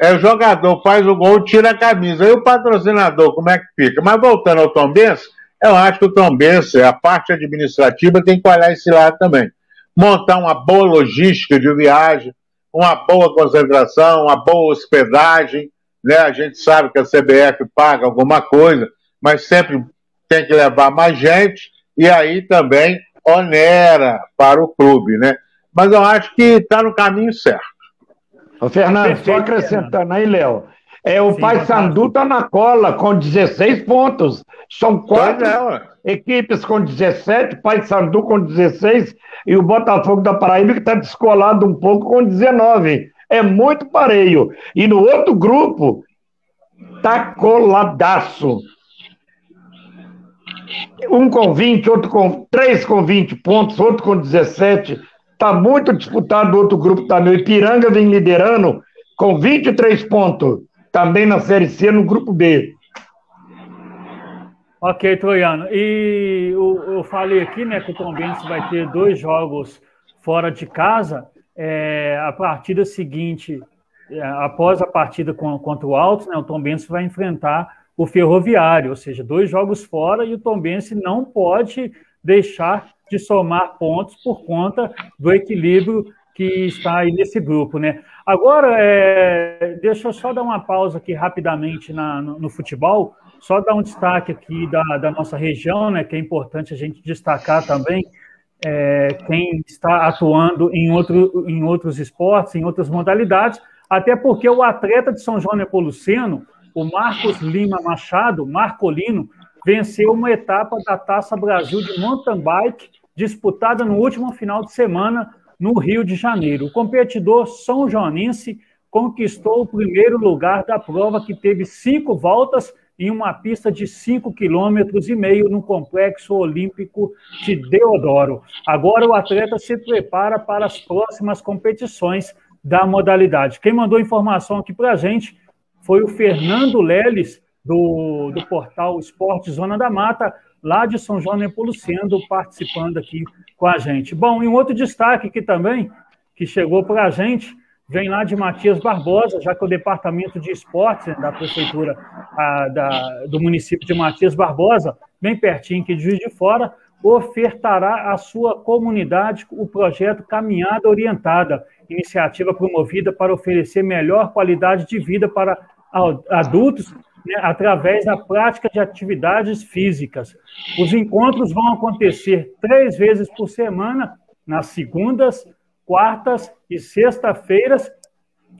É o jogador faz o gol, tira a camisa. E o patrocinador, como é que fica? Mas voltando ao Tom Benz, eu acho que o Tom Benz, a parte administrativa, tem que olhar esse lado também. Montar uma boa logística de viagem, uma boa concentração, uma boa hospedagem. Né? A gente sabe que a CBF paga alguma coisa, mas sempre tem que levar mais gente e aí também onera para o clube. Né? Mas eu acho que está no caminho certo. Ô, Fernando, só acrescentando aí, Léo, é, o Pai Sandu está na cola com 16 pontos. São quatro é, equipes com 17, Pai Sandu com 16 e o Botafogo da Paraíba que está descolado um pouco com 19. É muito pareio. E no outro grupo, tá coladaço. Um com 20, outro com. Três com 20 pontos, outro com 17. Está muito disputado outro grupo também. O Ipiranga vem liderando com 23 pontos também na Série C, no Grupo B. Ok, Troiano. E eu, eu falei aqui né, que o Tom Benz vai ter dois jogos fora de casa. É, a partida seguinte é, após a partida contra o Altos, né, o Tombense vai enfrentar o Ferroviário, ou seja, dois jogos fora e o Tombense não pode deixar de somar pontos por conta do equilíbrio que está aí nesse grupo, né? Agora, é, deixa eu só dar uma pausa aqui rapidamente na, no, no, futebol, só dar um destaque aqui da, da, nossa região, né? Que é importante a gente destacar também é, quem está atuando em, outro, em outros esportes, em outras modalidades, até porque o atleta de São João Nepomuceno, o Marcos Lima Machado, Marcolino, venceu uma etapa da Taça Brasil de mountain bike disputada no último final de semana no Rio de Janeiro. O competidor são joanense conquistou o primeiro lugar da prova, que teve cinco voltas em uma pista de 5 quilômetros e meio no Complexo Olímpico de Deodoro. Agora o atleta se prepara para as próximas competições da modalidade. Quem mandou informação aqui para a gente foi o Fernando Leles, do, do portal Esporte Zona da Mata, lá de São João Nepomuceno, participando aqui com a gente. Bom, e um outro destaque aqui também, que chegou para a gente, vem lá de Matias Barbosa, já que o Departamento de Esportes né, da Prefeitura a, da, do município de Matias Barbosa, bem pertinho aqui de Juiz de Fora, ofertará à sua comunidade o projeto Caminhada Orientada, iniciativa promovida para oferecer melhor qualidade de vida para adultos né, através da prática de atividades físicas. Os encontros vão acontecer três vezes por semana, nas segundas, quartas e sexta-feiras,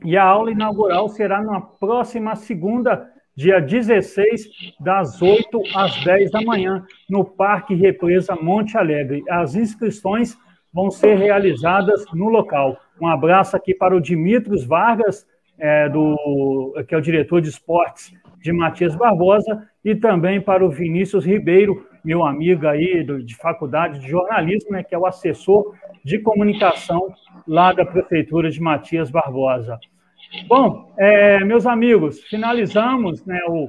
e a aula inaugural será na próxima segunda, dia 16, das 8 às 10 da manhã, no Parque Represa Monte Alegre. As inscrições vão ser realizadas no local. Um abraço aqui para o Dimitros Vargas, é, do, que é o diretor de esportes de Matias Barbosa, e também para o Vinícius Ribeiro, meu amigo aí do, de faculdade de jornalismo, né, que é o assessor de comunicação lá da Prefeitura de Matias Barbosa. Bom, é, meus amigos, finalizamos né, o,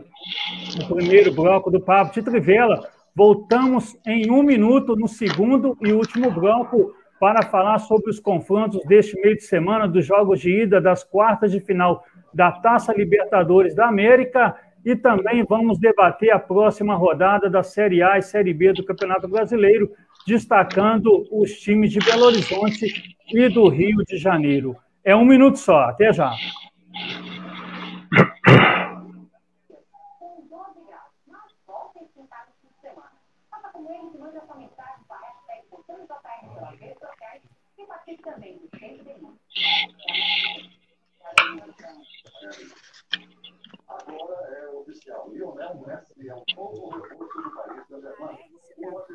o, primeiro bloco do Papo de Trivela. Voltamos em um minuto no segundo e último bloco para falar sobre os confrontos deste meio de semana dos jogos de ida das quartas de final da Taça Libertadores da América e também vamos debater a próxima rodada da Série A e Série B do Campeonato Brasileiro, destacando os times de Belo Horizonte e do Rio de Janeiro. É um minuto só, até já. Agora é oficial. Messi é o novo do país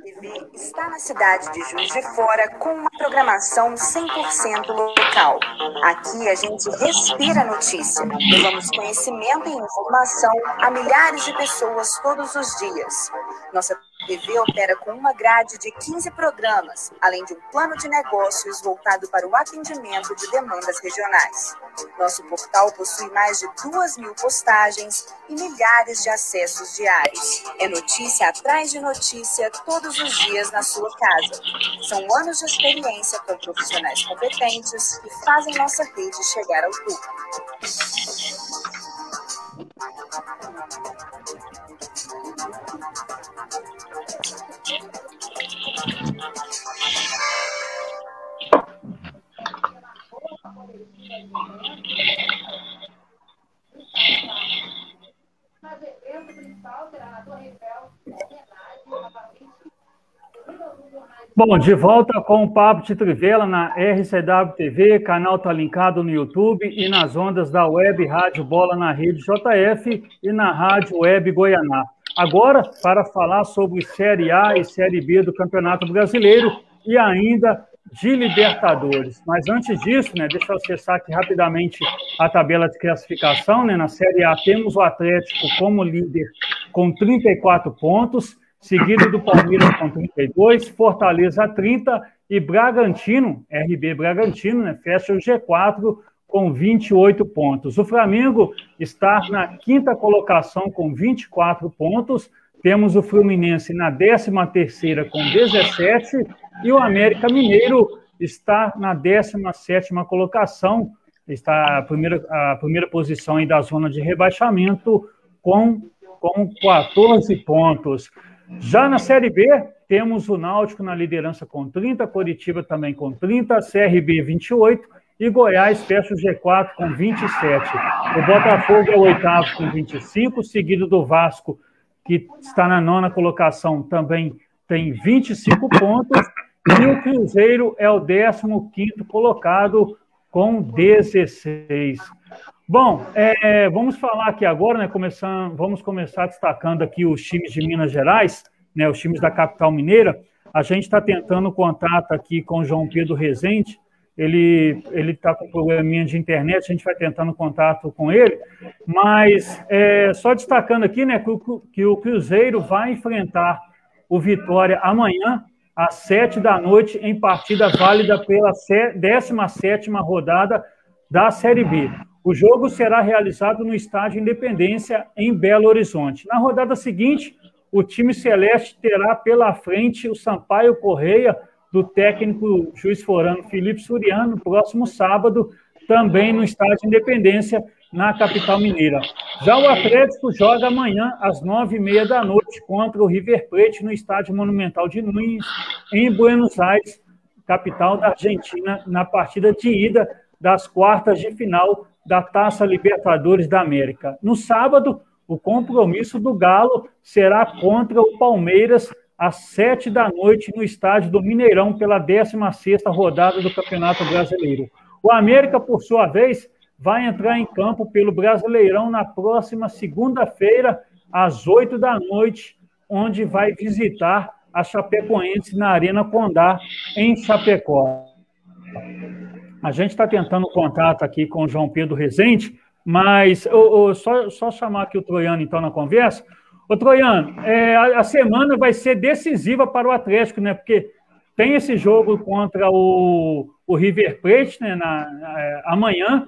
TV está na cidade de Juiz de Fora com uma programação 100% local. Aqui a gente respira notícia. Levamos conhecimento e informação a milhares de pessoas todos os dias. Nossa TV opera com uma grade de 15 programas, além de um plano de negócios voltado para o atendimento de demandas regionais. Nosso portal possui mais de 2 mil postagens e milhares de acessos diários. É notícia atrás de notícia todos os dias na sua casa. São anos de experiência com profissionais competentes que fazem nossa rede chegar ao topo. Bom, de volta com o Papo de Trivela na RCW TV, canal está linkado no YouTube e nas ondas da Web Rádio Bola na Rede JF e na Rádio Web Goianá. Agora, para falar sobre Série A e Série B do Campeonato Brasileiro e ainda de Libertadores. Mas antes disso, né, deixa eu acessar aqui rapidamente a tabela de classificação. Né? Na Série A temos o Atlético como líder com 34 pontos seguido do Palmeiras com 32, Fortaleza 30 e Bragantino, RB Bragantino, né, fecha o G4 com 28 pontos. O Flamengo está na quinta colocação com 24 pontos. Temos o Fluminense na 13ª com 17 e o América Mineiro está na 17ª colocação está a primeira, a primeira posição aí da zona de rebaixamento com, com 14 pontos. Já na Série B, temos o Náutico na liderança com 30, Coritiba também com 30, CRB 28 e Goiás fecha o G4 com 27. O Botafogo é o oitavo com 25, seguido do Vasco, que está na nona colocação, também tem 25 pontos, e o Cruzeiro é o 15 colocado com 16. Bom, é, vamos falar aqui agora, né? Começando, vamos começar destacando aqui os times de Minas Gerais, né? Os times da capital mineira. A gente está tentando contato aqui com o João Pedro Rezende. Ele ele está com probleminha de internet. A gente vai tentando contato com ele. Mas é, só destacando aqui, né? Que o, que o Cruzeiro vai enfrentar o Vitória amanhã às sete da noite em partida válida pela 17 rodada da Série B. O jogo será realizado no estádio Independência, em Belo Horizonte. Na rodada seguinte, o time celeste terá pela frente o Sampaio Correia, do técnico juiz forano Felipe Suriano, no próximo sábado, também no estádio Independência, na capital mineira. Já o Atlético joga amanhã, às nove e meia da noite, contra o River Plate, no estádio Monumental de Nunes, em Buenos Aires, capital da Argentina, na partida de ida das quartas de final da Taça Libertadores da América. No sábado, o compromisso do Galo será contra o Palmeiras às sete da noite no estádio do Mineirão pela 16ª rodada do Campeonato Brasileiro. O América, por sua vez, vai entrar em campo pelo Brasileirão na próxima segunda-feira às oito da noite, onde vai visitar a Chapecoense na Arena Condá, em Chapecó. A gente está tentando contato aqui com o João Pedro Rezende, mas oh, oh, só, só chamar aqui o Troiano, então, na conversa. Ô, Troiano, é, a, a, semana vai ser decisiva para o Atlético, né? Porque tem esse jogo contra o, o River Plate né, na, é, amanhã.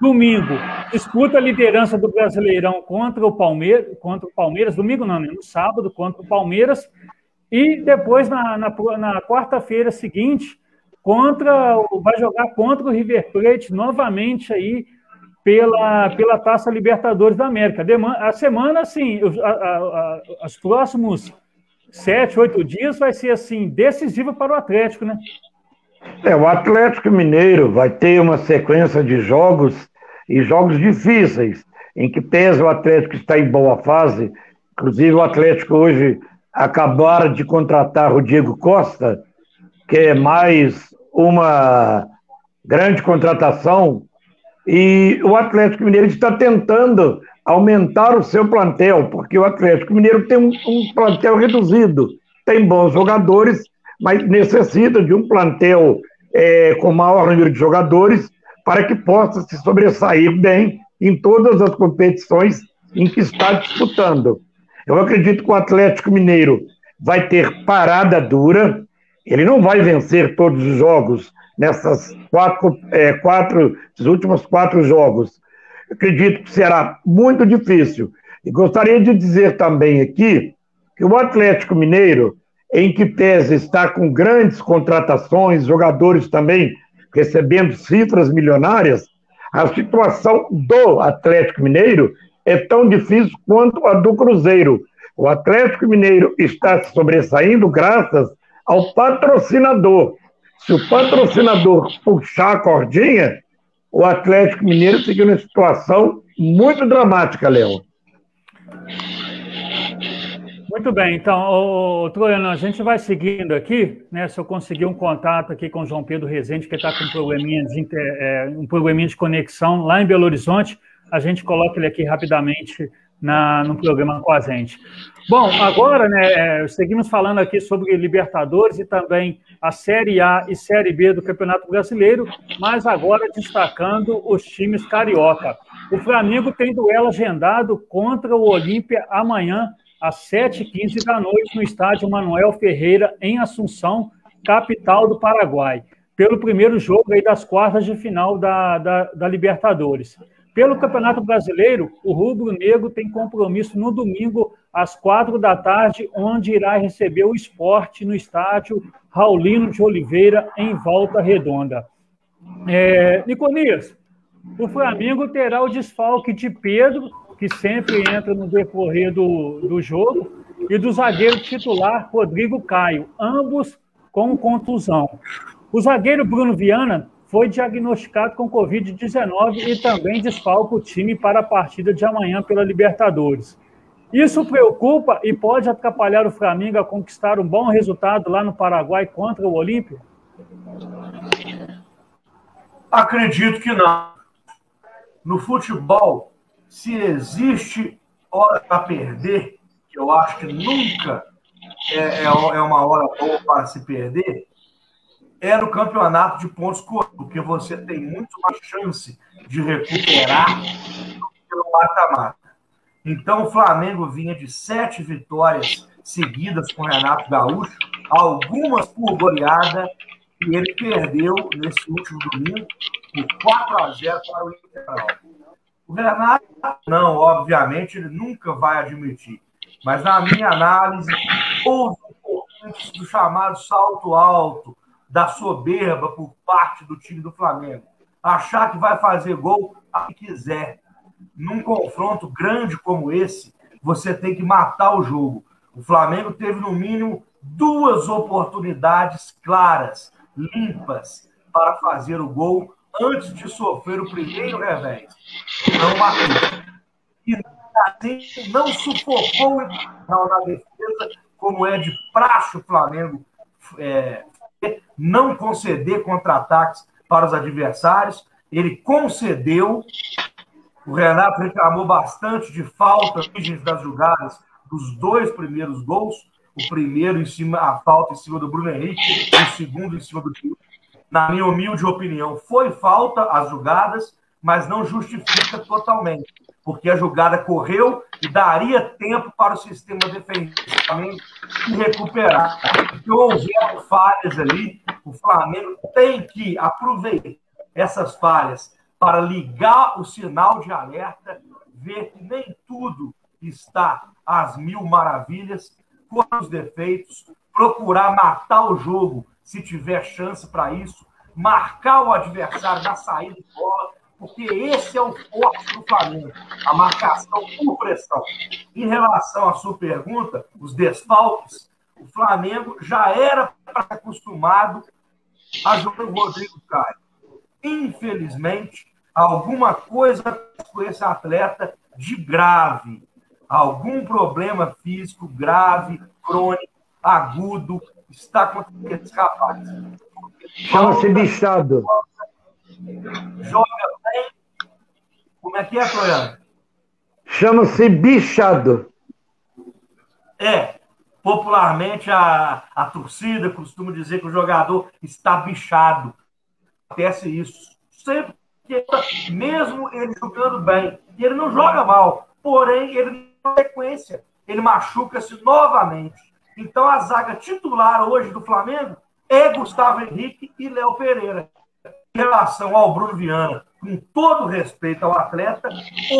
Domingo, disputa a liderança do Brasileirão contra o Palmeiras, contra o Palmeiras, domingo não, né? no sábado, contra o Palmeiras. E depois, na, na, na quarta-feira seguinte, contra vai jogar contra o River Plate novamente aí pela, pela Taça Libertadores da América. A semana, assim, os próximos sete, oito dias vai ser assim decisiva para o Atlético, né? É, o Atlético Mineiro vai ter uma sequência de jogos e jogos difíceis, em que pesa o Atlético está em boa fase. Inclusive, o Atlético hoje acabaram de contratar o Diego Costa, que é mais uma grande contratação e o Atlético Mineiro está tentando aumentar o seu plantel, porque o Atlético Mineiro tem um, um plantel reduzido, tem bons jogadores, mas necessita de um plantel é, com maior número de jogadores para que possa se sobressair bem em todas as competições em que está disputando. Eu acredito que o Atlético Mineiro vai ter parada dura, ele não vai vencer todos os jogos nessas quatro, é, quatro esses últimos quatro jogos. Acredito que será muito difícil. E gostaria de dizer também aqui que o Atlético Mineiro, em que pese está com grandes contratações, jogadores também recebendo cifras milionárias, a situação do Atlético Mineiro é tão difícil quanto a do Cruzeiro. O Atlético Mineiro está sobressaindo graças ao patrocinador. Se o patrocinador puxar a cordinha, o Atlético Mineiro fica numa situação muito dramática, Léo. Muito bem, então, ô, Troiano, a gente vai seguindo aqui, né? Se eu conseguir um contato aqui com o João Pedro Rezende, que está com um probleminha, de é, um probleminha de conexão lá em Belo Horizonte, a gente coloca ele aqui rapidamente na, no programa com a gente. Bom, agora, né, é, seguimos falando aqui sobre Libertadores e também a Série A e Série B do Campeonato Brasileiro, mas agora destacando os times carioca. O Flamengo tem duelo agendado contra o Olímpia amanhã, às 7h15 da noite, no estádio Manuel Ferreira, em Assunção, capital do Paraguai, pelo primeiro jogo aí das quartas de final da, da, da Libertadores. Pelo Campeonato Brasileiro, o Rubro Negro tem compromisso no domingo, às quatro da tarde, onde irá receber o esporte no estádio Raulino de Oliveira, em Volta Redonda. É, Niconias, o Flamengo terá o desfalque de Pedro, que sempre entra no decorrer do, do jogo, e do zagueiro titular Rodrigo Caio, ambos com contusão. O zagueiro Bruno Viana foi diagnosticado com Covid-19 e também desfalca o time para a partida de amanhã pela Libertadores. Isso preocupa e pode atrapalhar o Flamengo a conquistar um bom resultado lá no Paraguai contra o Olímpio? Acredito que não. No futebol, se existe hora para perder, que eu acho que nunca é, é, é uma hora boa para se perder, é no campeonato de pontos corridos, porque você tem muito mais chance de recuperar do que no mata-mata. Então, o Flamengo vinha de sete vitórias seguidas com Renato Gaúcho, algumas por goleada, e ele perdeu nesse último domingo por 4 a 0 para o Internacional. O Renato, não, obviamente, ele nunca vai admitir. Mas, na minha análise, houve um do chamado salto alto, da soberba por parte do time do Flamengo. Achar que vai fazer gol a que quiser. Num confronto grande como esse, você tem que matar o jogo. O Flamengo teve, no mínimo, duas oportunidades claras, limpas, para fazer o gol antes de sofrer o primeiro revés. Não matou. E assim, não sufocou na defesa, como é de praxe o Flamengo é, não conceder contra-ataques para os adversários. Ele concedeu. O Renato reclamou bastante de falta das jogadas dos dois primeiros gols. O primeiro em cima, a falta em cima do Bruno Henrique, o segundo em cima do Tio. Na minha humilde opinião, foi falta as jogadas, mas não justifica totalmente, porque a jogada correu e daria tempo para o sistema defensivo se recuperar. Se houver falhas ali, o Flamengo tem que aproveitar essas falhas para ligar o sinal de alerta, ver que nem tudo está às mil maravilhas, com os defeitos, procurar matar o jogo se tiver chance para isso, marcar o adversário na saída de bola, porque esse é o forte do Flamengo, a marcação por pressão. Em relação à sua pergunta, os desfalques, o Flamengo já era acostumado a jogar o Rodrigo Caio. Infelizmente, alguma coisa com esse atleta de grave, algum problema físico grave, crônico, agudo, está acontecendo com esse rapaz. Chama-se bichado. Joga bem. Como é que é, Floriano? Chama-se bichado. É, Popularmente, a, a torcida costuma dizer que o jogador está bichado. Acontece isso. Sempre que, mesmo ele jogando bem, ele não joga mal, porém, ele na sequência, ele machuca-se novamente. Então, a zaga titular hoje do Flamengo é Gustavo Henrique e Léo Pereira. Em relação ao Bruno Viana, com todo respeito ao atleta,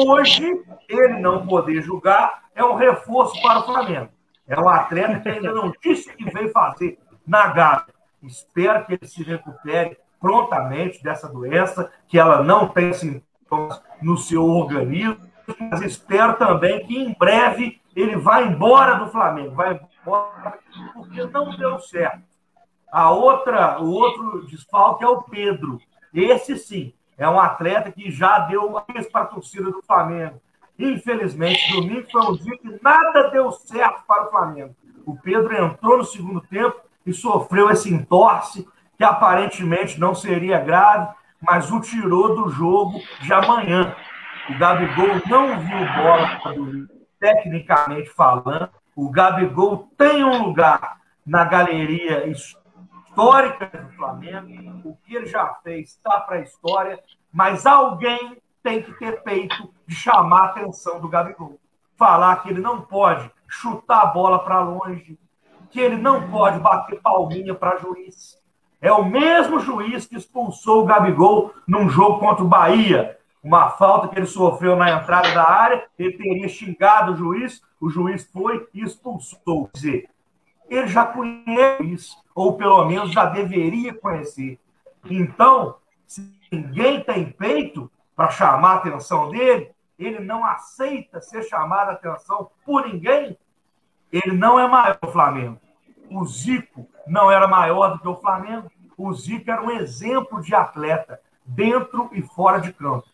hoje ele não poder jogar é um reforço para o Flamengo. É um atleta que ainda não disse que veio fazer na Gávea. Espero que ele se recupere prontamente dessa doença, que ela não tenha sintomas no seu organismo, mas espero também que em breve ele vá embora do Flamengo, vai embora porque não deu certo. A outra, o outro desfalque é o Pedro. Esse sim, é um atleta que já deu uma vez para a torcida do Flamengo, Infelizmente, domingo foi um dia que nada deu certo para o Flamengo. O Pedro entrou no segundo tempo e sofreu esse entorse, que aparentemente não seria grave, mas o tirou do jogo de amanhã. O Gabigol não viu bola tecnicamente falando. O Gabigol tem um lugar na galeria histórica do Flamengo. O que ele já fez está para a história, mas alguém tem que ter peito de chamar a atenção do Gabigol. Falar que ele não pode chutar a bola para longe, que ele não pode bater palminha para juiz. É o mesmo juiz que expulsou o Gabigol num jogo contra o Bahia. Uma falta que ele sofreu na entrada da área, ele teria xingado o juiz, o juiz foi e expulsou. Quer dizer, ele já conhece isso, ou pelo menos já deveria conhecer. Então, se ninguém tem peito, para chamar a atenção dele, ele não aceita ser chamado a atenção por ninguém, ele não é maior que o Flamengo. O Zico não era maior do que o Flamengo. O Zico era um exemplo de atleta, dentro e fora de campo.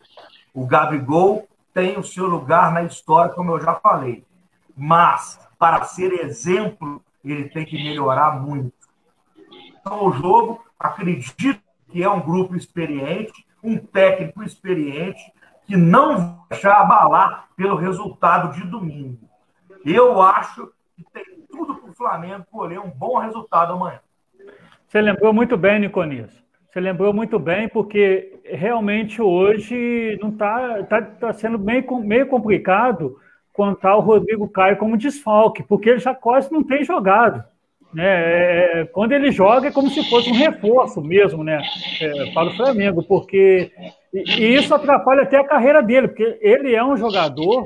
O Gabigol tem o seu lugar na história, como eu já falei. Mas, para ser exemplo, ele tem que melhorar muito. Então, o jogo, acredito que é um grupo experiente, um técnico experiente, que não vai deixar abalar pelo resultado de domingo. Eu acho que tem tudo para o Flamengo colher um bom resultado amanhã. Você lembrou muito bem, Niconias. Você lembrou muito bem, porque realmente hoje não está tá, tá sendo meio, meio complicado contar o Rodrigo Caio como desfalque, porque ele já quase não tem jogado. Né? É, é, quando ele joga é como se fosse um reforço mesmo né? É, para o Flamengo, porque e, e isso atrapalha até a carreira dele, porque ele é um jogador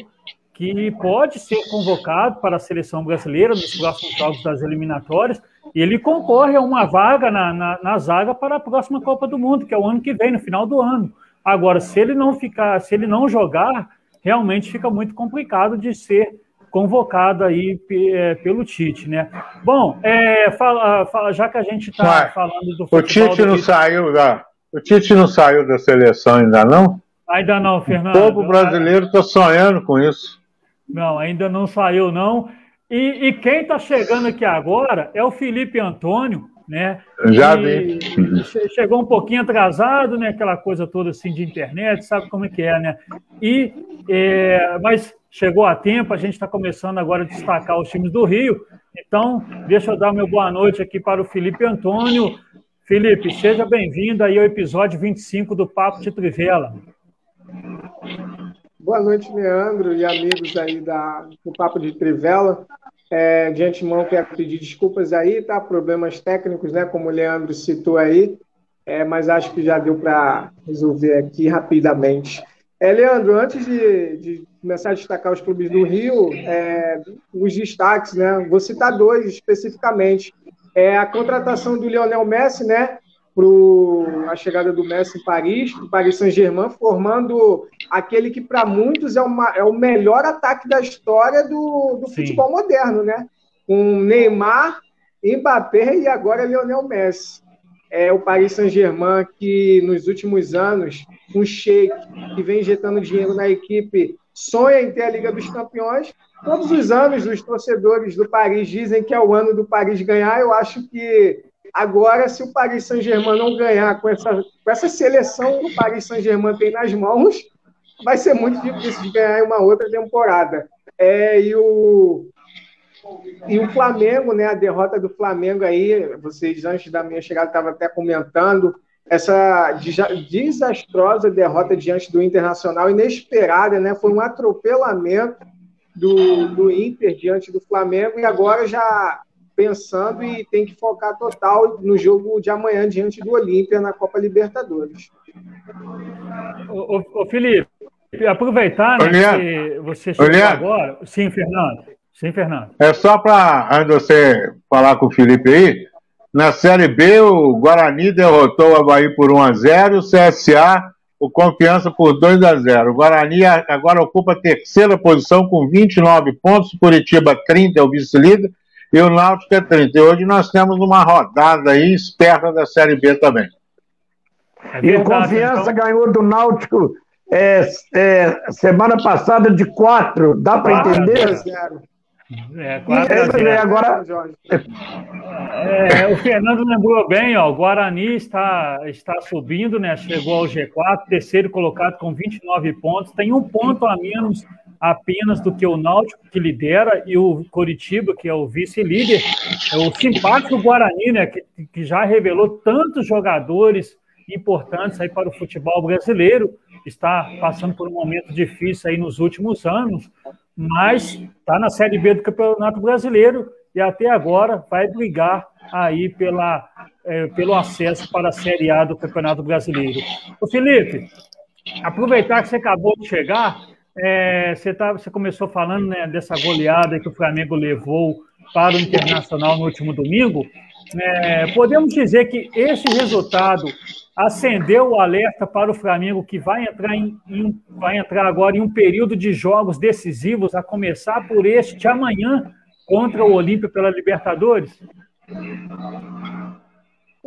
que pode ser convocado para a seleção brasileira nos próximos jogos das eliminatórias, ele concorre a uma vaga na, na, na, zaga para a próxima Copa do Mundo, que é o ano que vem, no final do ano. Agora, se ele não ficar, se ele não jogar, realmente fica muito complicado de ser convocado aí é, pelo Tite, né? Bom, é, fala, fala, já que a gente está falando do futebol... O Tite não Tite... saiu da... O Tite não saiu da seleção ainda não? Ainda não, Fernando. O povo brasileiro está sonhando com isso. Não, ainda não saiu, não. E, e quem está chegando aqui agora é o Felipe Antônio, né? Já vi. Chegou um pouquinho atrasado, né? Aquela coisa toda assim de internet, sabe como é que é, né? E, é, mas chegou a tempo, a gente está começando agora a destacar os times do Rio. Então, deixa eu dar meu boa noite aqui para o Felipe Antônio. Felipe, seja bem-vindo aí ao episódio 25 do Papo de Trivela. Boa noite, Leandro e amigos aí da, do Papo de Trivela. É, de antemão, quero pedir desculpas aí, tá? Problemas técnicos, né? Como o Leandro citou aí, é, mas acho que já deu para resolver aqui rapidamente. É, Leandro, antes de, de, começar a destacar os clubes do Rio, é, os destaques, né? Vou citar dois especificamente. É a contratação do Lionel Messi, né? Para a chegada do Messi em Paris, o Paris Saint-Germain, formando aquele que para muitos é, uma, é o melhor ataque da história do, do futebol moderno, né? Com Neymar, Mbappé e agora Lionel Messi. É o Paris Saint-Germain que nos últimos anos, um sheik que vem injetando dinheiro na equipe, sonha em ter a Liga dos Campeões. Todos os anos os torcedores do Paris dizem que é o ano do Paris ganhar. Eu acho que Agora, se o Paris Saint-Germain não ganhar com essa, com essa seleção que o Paris Saint-Germain tem nas mãos, vai ser muito difícil de ganhar em uma outra temporada. É, e, o, e o Flamengo, né, a derrota do Flamengo aí, vocês antes da minha chegada estavam até comentando, essa desastrosa derrota diante do Internacional, inesperada, né, foi um atropelamento do, do Inter diante do Flamengo, e agora já pensando e tem que focar total no jogo de amanhã diante do Olímpia na Copa Libertadores. Ô, ô, Felipe, aproveitar né, que você chegou agora. Sim, Fernando. Sim, Fernando. É só para, antes de você falar com o Felipe aí, na Série B o Guarani derrotou o Havaí por 1 a 0 o CSA o Confiança por 2 a 0 O Guarani agora ocupa a terceira posição com 29 pontos, Curitiba 30 é o vice-líder, e o Náutico é 30. E hoje nós temos uma rodada aí esperta da Série B também. É verdade, e o Confiança então... ganhou do Náutico é, é, semana passada de 4. Dá para entender? É, 4 e, agora... É, o Fernando lembrou bem, ó, o Guarani está, está subindo, né? Chegou ao G4, terceiro colocado com 29 pontos, tem um ponto a menos apenas do que o Náutico, que lidera, e o Coritiba, que é o vice-líder. É o simpático Guarani, né, que, que já revelou tantos jogadores importantes aí para o futebol brasileiro, está passando por um momento difícil aí nos últimos anos, mas está na Série B do Campeonato Brasileiro e até agora vai brigar aí pela, é, pelo acesso para a Série A do Campeonato Brasileiro. O Felipe, aproveitar que você acabou de chegar, é, você, tá, você começou falando né, dessa goleada que o Flamengo levou para o Internacional no último domingo. é, podemos dizer que esse resultado acendeu o alerta para o Flamengo que vai entrar, em, em, vai entrar agora em um período de jogos decisivos, a começar por este amanhã contra o Olímpia pela Libertadores?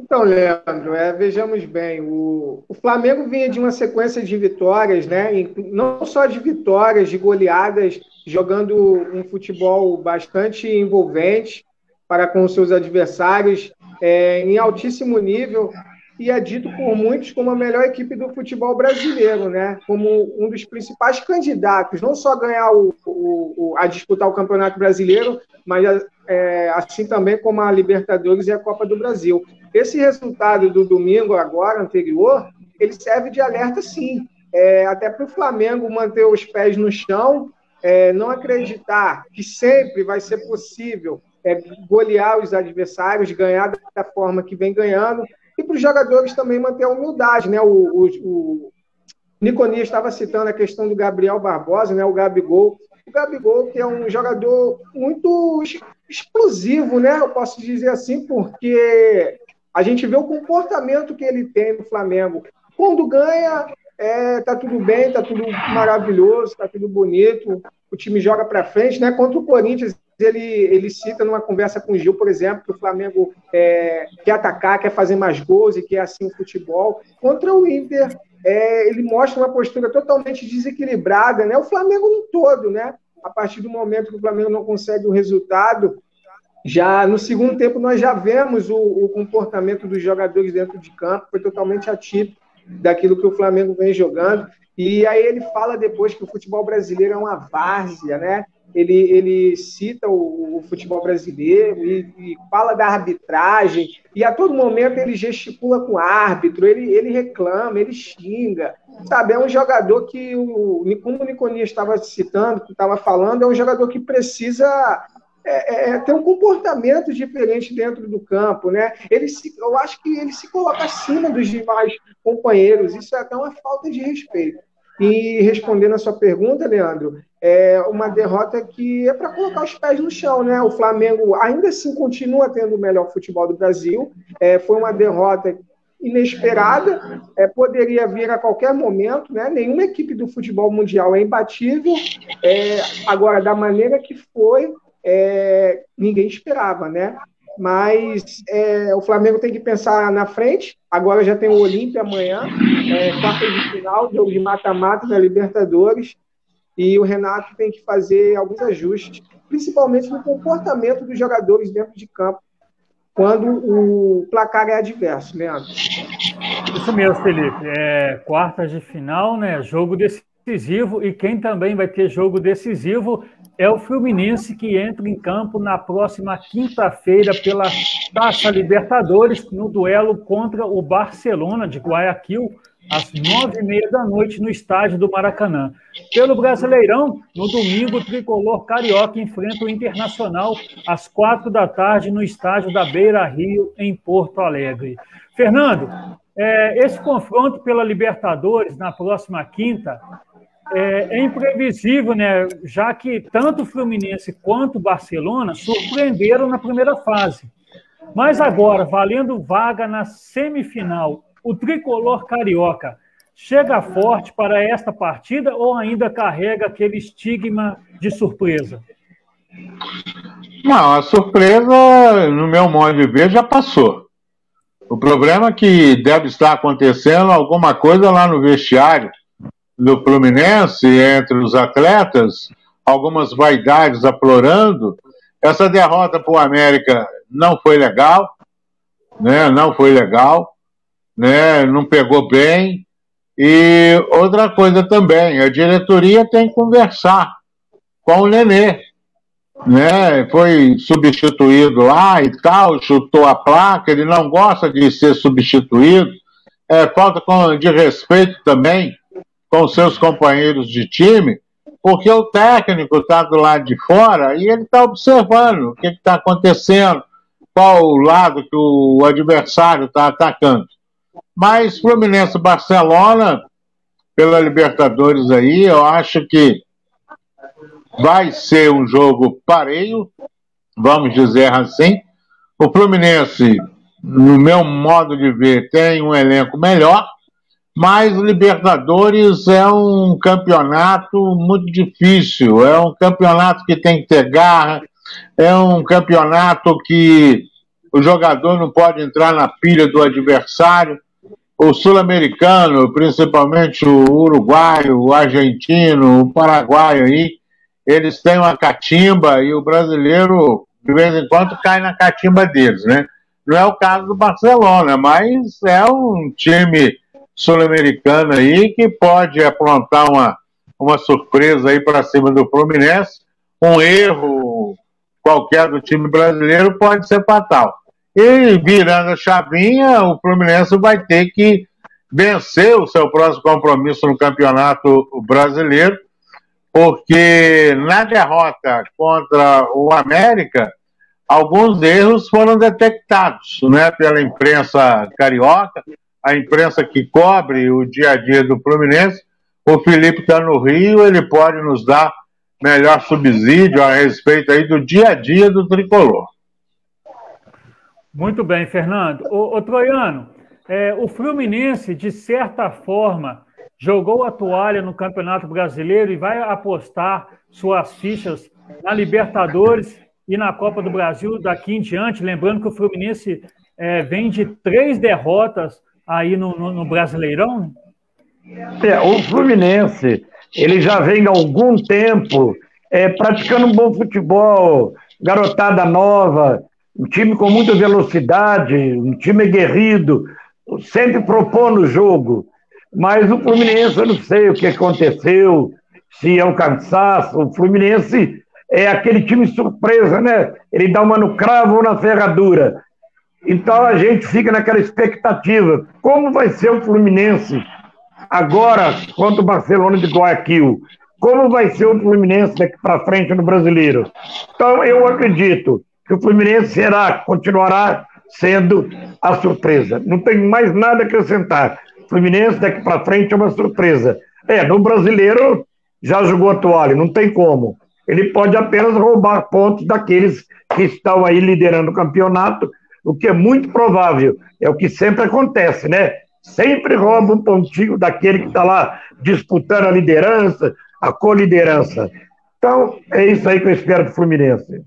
Então, Leandro, é, vejamos bem, o, o, Flamengo vinha de uma sequência de vitórias, né? não só de vitórias, de goleadas, jogando um futebol bastante envolvente para com seus adversários, é, em altíssimo nível, e é dito por muitos como a melhor equipe do futebol brasileiro, né? Como um dos principais candidatos, não só a ganhar o, o, a disputar o Campeonato Brasileiro, mas é, assim também como a Libertadores e a Copa do Brasil. Esse resultado do domingo agora anterior, ele serve de alerta, sim, é, até para o Flamengo manter os pés no chão, é, não acreditar que sempre vai ser possível é, golear os adversários, ganhar da forma que vem ganhando, e para os jogadores também manter a humildade, né? O, o, o Niconia estava citando a questão do Gabriel Barbosa, né? O Gabigol. O Gabigol, que é um jogador muito explosivo, né? Eu posso dizer assim, porque a gente vê o comportamento que ele tem no Flamengo. Quando ganha, é, tá tudo bem, tá tudo maravilhoso, tá tudo bonito, o time joga para frente, né? Contra o Corinthians, ele, ele cita numa conversa com o Gil, por exemplo, que o Flamengo é, quer atacar, quer fazer mais gols e quer assim o futebol. Contra o Inter, é, ele mostra uma postura totalmente desequilibrada, né? O Flamengo no todo, né? A partir do momento que o Flamengo não consegue o resultado, já no segundo tempo nós já vemos o, o comportamento dos jogadores dentro de campo, foi totalmente atípico daquilo que o Flamengo vem jogando. E aí ele fala depois que o futebol brasileiro é uma várzea, né? ele, ele cita o, o futebol brasileiro e, e, fala da arbitragem, e a todo momento ele gesticula com o árbitro, ele, ele reclama, ele xinga. Sabe, é um jogador que, o, como o Niconia estava citando, que estava falando, é um jogador que precisa é, é, é, ter um comportamento diferente dentro do campo, né? Ele se, eu acho que ele se coloca acima dos demais companheiros, isso é até uma falta de respeito. E respondendo a sua pergunta, Leandro, é uma derrota que é para colocar os pés no chão, né? O Flamengo ainda assim continua tendo o melhor futebol do Brasil. É, foi uma derrota inesperada, é, poderia vir a qualquer momento, né? Nenhuma equipe do futebol mundial é imbatível. É, agora, da maneira que foi, é, ninguém esperava, né? Mas é, o Flamengo tem que pensar na frente. Agora já tem o Olímpia amanhã, é, quarta de final, jogo de mata-mata da Libertadores e o Renato tem que fazer alguns ajustes, principalmente no comportamento dos jogadores dentro de campo, quando o placar é adverso, Leandro. Isso mesmo, Felipe. É, quartas de final, né? Jogo decisivo, e quem também vai ter jogo decisivo é o Fluminense, que entra em campo na próxima quinta-feira pela Taça Libertadores, no duelo contra o Barcelona de Guayaquil às nove e meia da noite no estádio do Maracanã. Pelo Brasileirão, no domingo, o tricolor carioca enfrenta o Internacional às quatro da tarde no estádio da Beira Rio, em Porto Alegre. Fernando, é, esse confronto pela Libertadores na próxima quinta é, é, imprevisível, né? Já que tanto o Fluminense quanto o Barcelona surpreenderam na primeira fase. Mas agora, valendo vaga na semifinal o tricolor carioca chega forte para esta partida ou ainda carrega aquele estigma de surpresa? Não, a surpresa, no meu modo de ver, já passou. O problema é que deve estar acontecendo alguma coisa lá no vestiário do Fluminense, entre os atletas, algumas vaidades aflorando. Essa derrota para o América não foi legal, né? não foi legal né? Não pegou bem. E outra coisa também, a diretoria tem que conversar com o Nenê, né? Foi substituído lá e tal, chutou a placa, ele não gosta de ser substituído. É, falta de respeito também com seus companheiros de time, porque o técnico está do lado de fora e ele está observando o que está acontecendo, qual o lado que o adversário está atacando. Mas Fluminense Barcelona, pela Libertadores aí, eu acho que vai ser um jogo pareio, vamos dizer assim, O Fluminense, no meu modo de ver, tem um elenco melhor, mas Libertadores é um campeonato muito difícil, é um campeonato que tem que ter garra, é um campeonato que o jogador não pode entrar na pilha do adversário. O sul-americano, principalmente o uruguaio, o argentino, o paraguaio aí, eles têm uma catimba e o brasileiro, de vez em quando, cai na catimba deles, né? Não é o caso do Barcelona, mas é um time sul-americano aí que pode aprontar uma, uma surpresa aí para cima do Fluminense. Um erro qualquer do time brasileiro pode ser fatal. E virando a chavinha, o Fluminense vai ter que vencer o seu próximo compromisso no Campeonato Brasileiro, porque na derrota contra o América, alguns erros foram detectados né, pela imprensa carioca, a imprensa que cobre o dia a dia do Fluminense. O Felipe está no Rio, ele pode nos dar melhor subsídio a respeito aí do dia a dia do tricolor. Muito bem, Fernando. O, o Troiano, é, o Fluminense, de certa forma, jogou a toalha no Campeonato Brasileiro e vai apostar suas fichas na Libertadores e na Copa do Brasil daqui em diante. Lembrando que o Fluminense é, vem de três derrotas aí no, no, no Brasileirão? É, o Fluminense, ele já vem há algum tempo é, praticando um bom futebol, garotada nova, um time com muita velocidade, um time guerrido, sempre propondo o jogo. Mas o Fluminense, eu não sei o que aconteceu, se é um cansaço. O Fluminense é aquele time surpresa, né? Ele dá uma no cravo ou na ferradura. Então a gente fica naquela expectativa. Como vai ser o Fluminense agora contra o Barcelona de Guayaquil? Como vai ser o Fluminense daqui para frente no brasileiro? Então eu acredito que o Fluminense será, continuará sendo a surpresa. Não tem mais nada a acrescentar. O Fluminense daqui para frente é uma surpresa. É, no brasileiro já jogou a toalha, não tem como. Ele pode apenas roubar pontos daqueles que estão aí liderando o campeonato o que é muito provável, é o que sempre acontece, né? Sempre rouba um pontinho daquele que está lá disputando a liderança, a coliderança. Então, é isso aí que eu espero do Fluminense.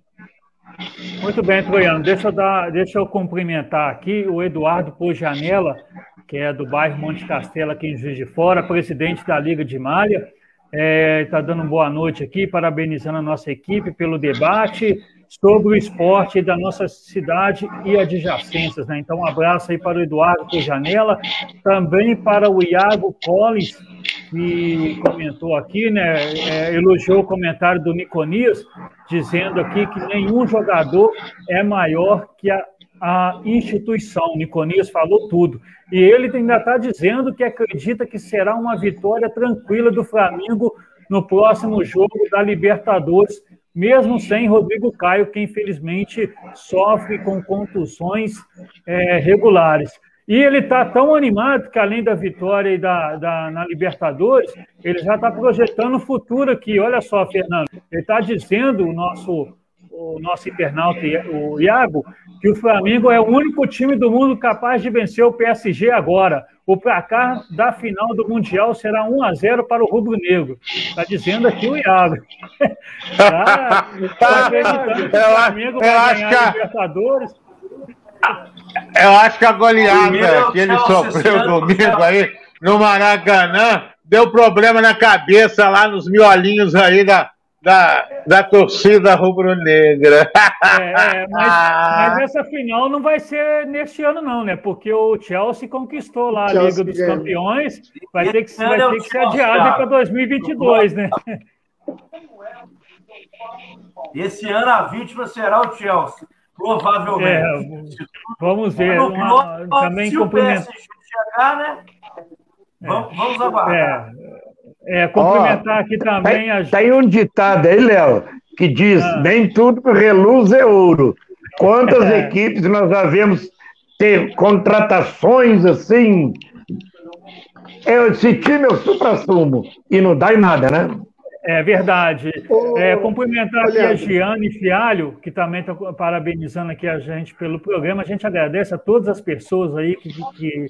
Muito bem, Troiano. Deixa eu, dar, deixa eu cumprimentar aqui o Eduardo Pojanela, que é do bairro Monte Castelo, aqui em Juiz de Fora, presidente da Liga de Malha. Está é, tá dando boa noite aqui, parabenizando a nossa equipe pelo debate sobre o esporte da nossa cidade e adjacências. Né? Então, um abraço aí para o Eduardo Janela, também para o Iago Collins, que comentou aqui, né, é, elogiou o comentário do Niconias, dizendo aqui que nenhum jogador é maior que a, a instituição. Niconias falou tudo. E ele ainda está dizendo que acredita que será uma vitória tranquila do Flamengo no próximo jogo da Libertadores mesmo sem Rodrigo Caio, que infelizmente sofre com contusões é, regulares. E ele está tão animado que, além da vitória e da, da, na Libertadores, ele já está projetando o futuro aqui. Olha só, Fernando, ele está dizendo, o nosso, o nosso internauta, o Iago, que o Flamengo é o único time do mundo capaz de vencer o PSG agora. O placar da final do Mundial será 1 a 0 para o Rubro Negro. Está dizendo aqui o Iago. tá, tá acreditando que o Flamengo vai ganhar a Libertadores. Eu acho que a goleada que ele sofreu domingo aí no Maracanã deu problema na cabeça lá nos miolinhos aí da, da, da torcida rubro-negra. É, é, mas, mas, essa final não vai ser neste ano, não, né? Porque o Chelsea conquistou lá a Liga dos Campeões, vai ter que, vai ter que ser adiado para 2022, né? Esse ano a vítima será o Chelsea, provavelmente. É, vamos ver. Uma, também complementar. Chegar, né? Vamos, vamos aguardar. É. Complementar oh, aqui também. Tem, a... tem um ditado aí, Léo, que diz: ah. nem tudo que reluz é ouro. Quantas é. equipes nós devemos ter contratações assim? É, esse time é o supra-sumo e não dá em nada, né? É verdade. Ô, é, cumprimentar aqui a Giane Fialho, que também está parabenizando aqui a gente pelo programa. A gente agradece a todas as pessoas aí que, que,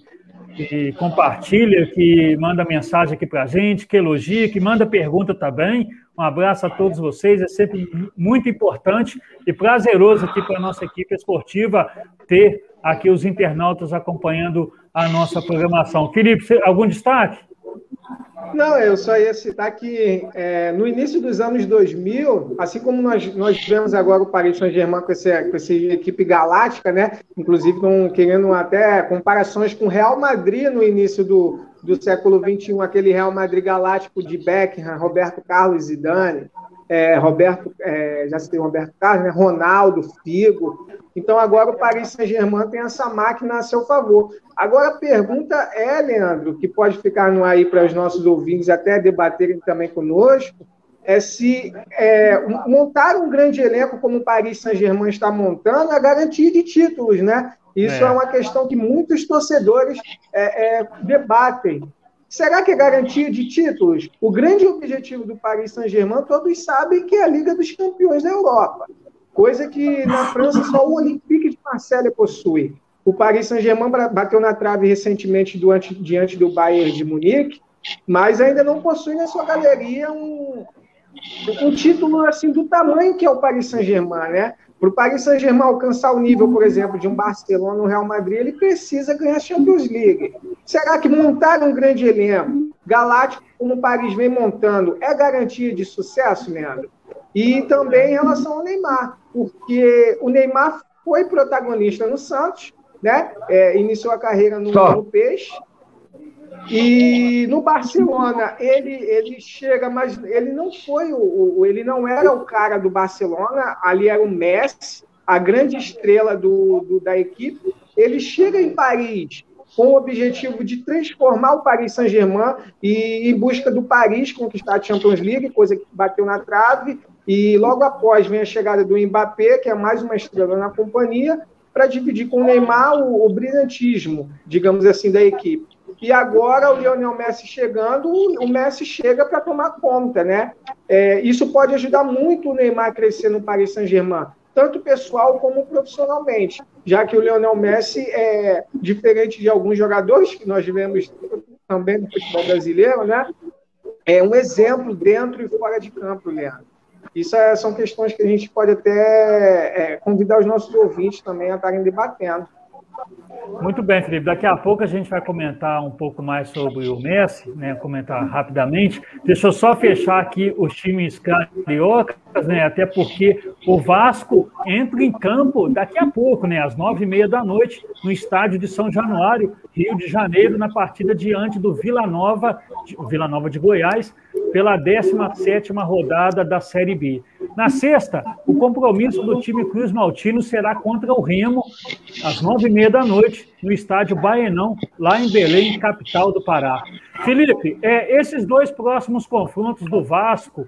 que compartilha, que manda mensagem aqui para a gente, que elogia, que manda pergunta também. Um abraço a todos vocês. É sempre muito importante e prazeroso aqui para a nossa equipe esportiva ter aqui os internautas acompanhando a nossa programação. Felipe, algum destaque? Não, eu só ia citar que é, no início dos anos 2000, assim como nós, nós vemos agora o Paris Saint-Germain com, com essa equipe galáctica, né? Inclusive estão querendo até comparações com o Real Madrid no início do, do século XXI, aquele Real Madrid galáctico de Beckham, Roberto Carlos Zidane, é, Roberto, é, já citei Roberto Carlos, né? Ronaldo, Figo. Então agora o Paris Saint-Germain tem essa máquina a seu favor. Agora a pergunta é, Leandro, que pode ficar no aí para os nossos ouvintes até debaterem também conosco, é se é, montar um grande elenco como o Paris Saint-Germain está montando é garantia de títulos, né? Isso é, é uma questão que muitos torcedores é, é, debatem. Será que é garantia de títulos? O grande objetivo do Paris Saint-Germain, todos sabem que é a Liga dos Campeões da Europa, coisa que na França só o Olympique de Marseille possui. O Paris Saint-Germain bateu na trave recentemente diante, diante do Bayern de Munique, mas ainda não possui na sua galeria um, um título assim do tamanho que é o Paris Saint-Germain, né? Para o Paris Saint-Germain alcançar o nível, por exemplo, de um Barcelona ou um Real Madrid, ele precisa ganhar a Champions League. Será que montar um grande elenco, galáctico, como o Paris vem montando, é garantia de sucesso, Leandro? E também em relação ao Neymar, porque o Neymar foi protagonista no Santos, né? É, iniciou a carreira no, no Peixe, e no Barcelona, ele, ele chega, mas ele não foi o, o, ele não era o cara do Barcelona, ali era o Messi, a grande estrela do, do, da equipe. Ele chega em Paris com o objetivo de transformar o Paris Saint-Germain e em busca do Paris conquistar a Champions League, coisa que bateu na trave. E logo após vem a chegada do Mbappé, que é mais uma estrela na companhia, para dividir com o Neymar o, o brilhantismo, digamos assim, da equipe. E agora o Lionel Messi chegando, o Messi chega para tomar conta, né? É, isso pode ajudar muito o Neymar a crescer no Paris Saint-Germain, tanto pessoal como profissionalmente, já que o Lionel Messi é diferente de alguns jogadores que nós vemos também no futebol brasileiro, né? É um exemplo dentro e fora de campo, Leandro. Isso é, são questões que a gente pode até é, convidar os nossos ouvintes também a estarem debatendo. Muito bem, Felipe. Daqui a pouco a gente vai comentar um pouco mais sobre o Messi, né? Comentar rapidamente. Deixa eu só fechar aqui os times cariocas, né? Até porque o Vasco entra em campo daqui a pouco, né? Às nove e meia da noite, no estádio de São Januário, Rio de Janeiro, na partida diante do Vila Nova, Vila Nova de Goiás, pela 17 rodada da Série B. Na sexta, o compromisso do time Cruz Maltino será contra o Remo, às nove e meia da noite, no estádio Baenão, lá em Belém, capital do Pará. Felipe, é, esses dois próximos confrontos do Vasco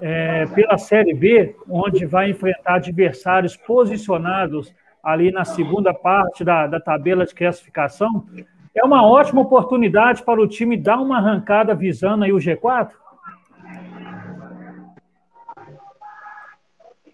é, pela Série B, onde vai enfrentar adversários posicionados ali na segunda parte da, da tabela de classificação, é uma ótima oportunidade para o time dar uma arrancada visando aí o G4?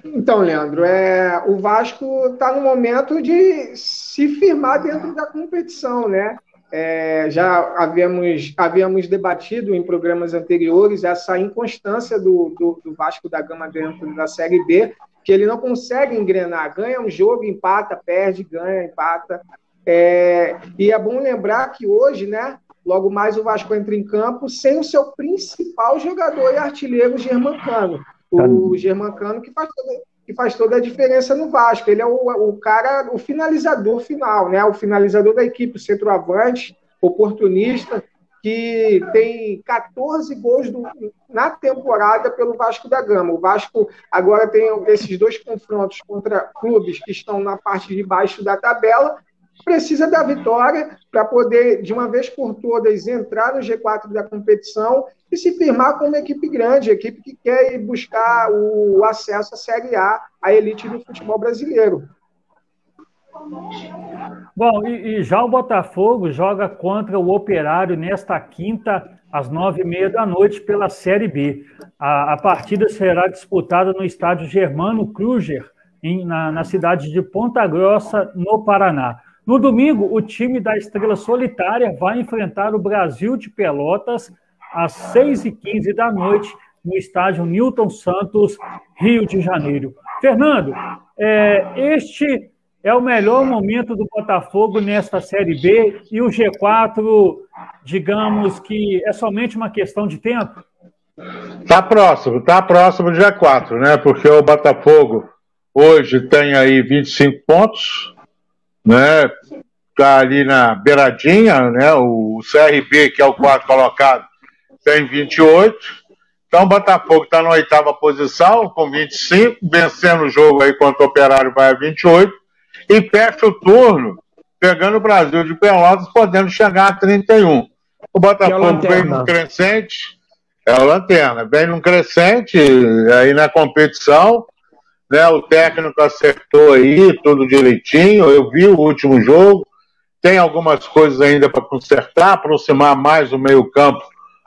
Então, Leandro, é, o Vasco está no momento de se firmar dentro da competição, né? É, já havíamos, havíamos debatido em programas anteriores essa inconstância do, do, do, Vasco da Gama dentro da Série B, que ele não consegue engrenar, ganha um jogo, empata, perde, ganha, empata. É, e é bom lembrar que hoje, né, logo mais o Vasco entra em campo sem o seu principal jogador e artilheiro, Germancano o Germancano, que faz, toda, que faz toda a diferença no Vasco. Ele é o, o cara, o finalizador final, né? O finalizador da equipe, o centroavante, oportunista, que tem 14 gols do, na temporada pelo Vasco da Gama. O Vasco agora tem esses dois confrontos contra clubes que estão na parte de baixo da tabela precisa da vitória para poder, de uma vez por todas, entrar no G4 da competição e se firmar como equipe grande, equipe que quer ir buscar o acesso à Série A, a elite do futebol brasileiro. Bom, e, e, já o Botafogo joga contra o Operário nesta quinta, às nove e meia da noite, pela Série B. A, a partida será disputada no estádio Germano Kruger, em, na, na cidade de Ponta Grossa, no Paraná. No domingo, o time da Estrela Solitária vai enfrentar o Brasil de Pelotas às seis e quinze da noite no estádio Newton Santos, Rio de Janeiro. Fernando, é, este é o melhor momento do Botafogo nesta Série B e o G4, digamos que é somente uma questão de tempo? Está próximo, está próximo do G4, né? Porque o Botafogo hoje tem aí 25 pontos, né? Está ali na beiradinha, né? O CRB, que é o quarto colocado, tem 28. Então o Botafogo está na oitava posição, com 25, vencendo o jogo aí contra o Operário vai a 28 e fecha o turno pegando o Brasil de Pelotas, podendo chegar a 31. O Botafogo é vem num crescente, é o Lanterna, vem num crescente aí na competição, né? O técnico acertou aí tudo direitinho. Eu vi o último jogo, tem algumas coisas ainda para consertar, aproximar mais o meio-campo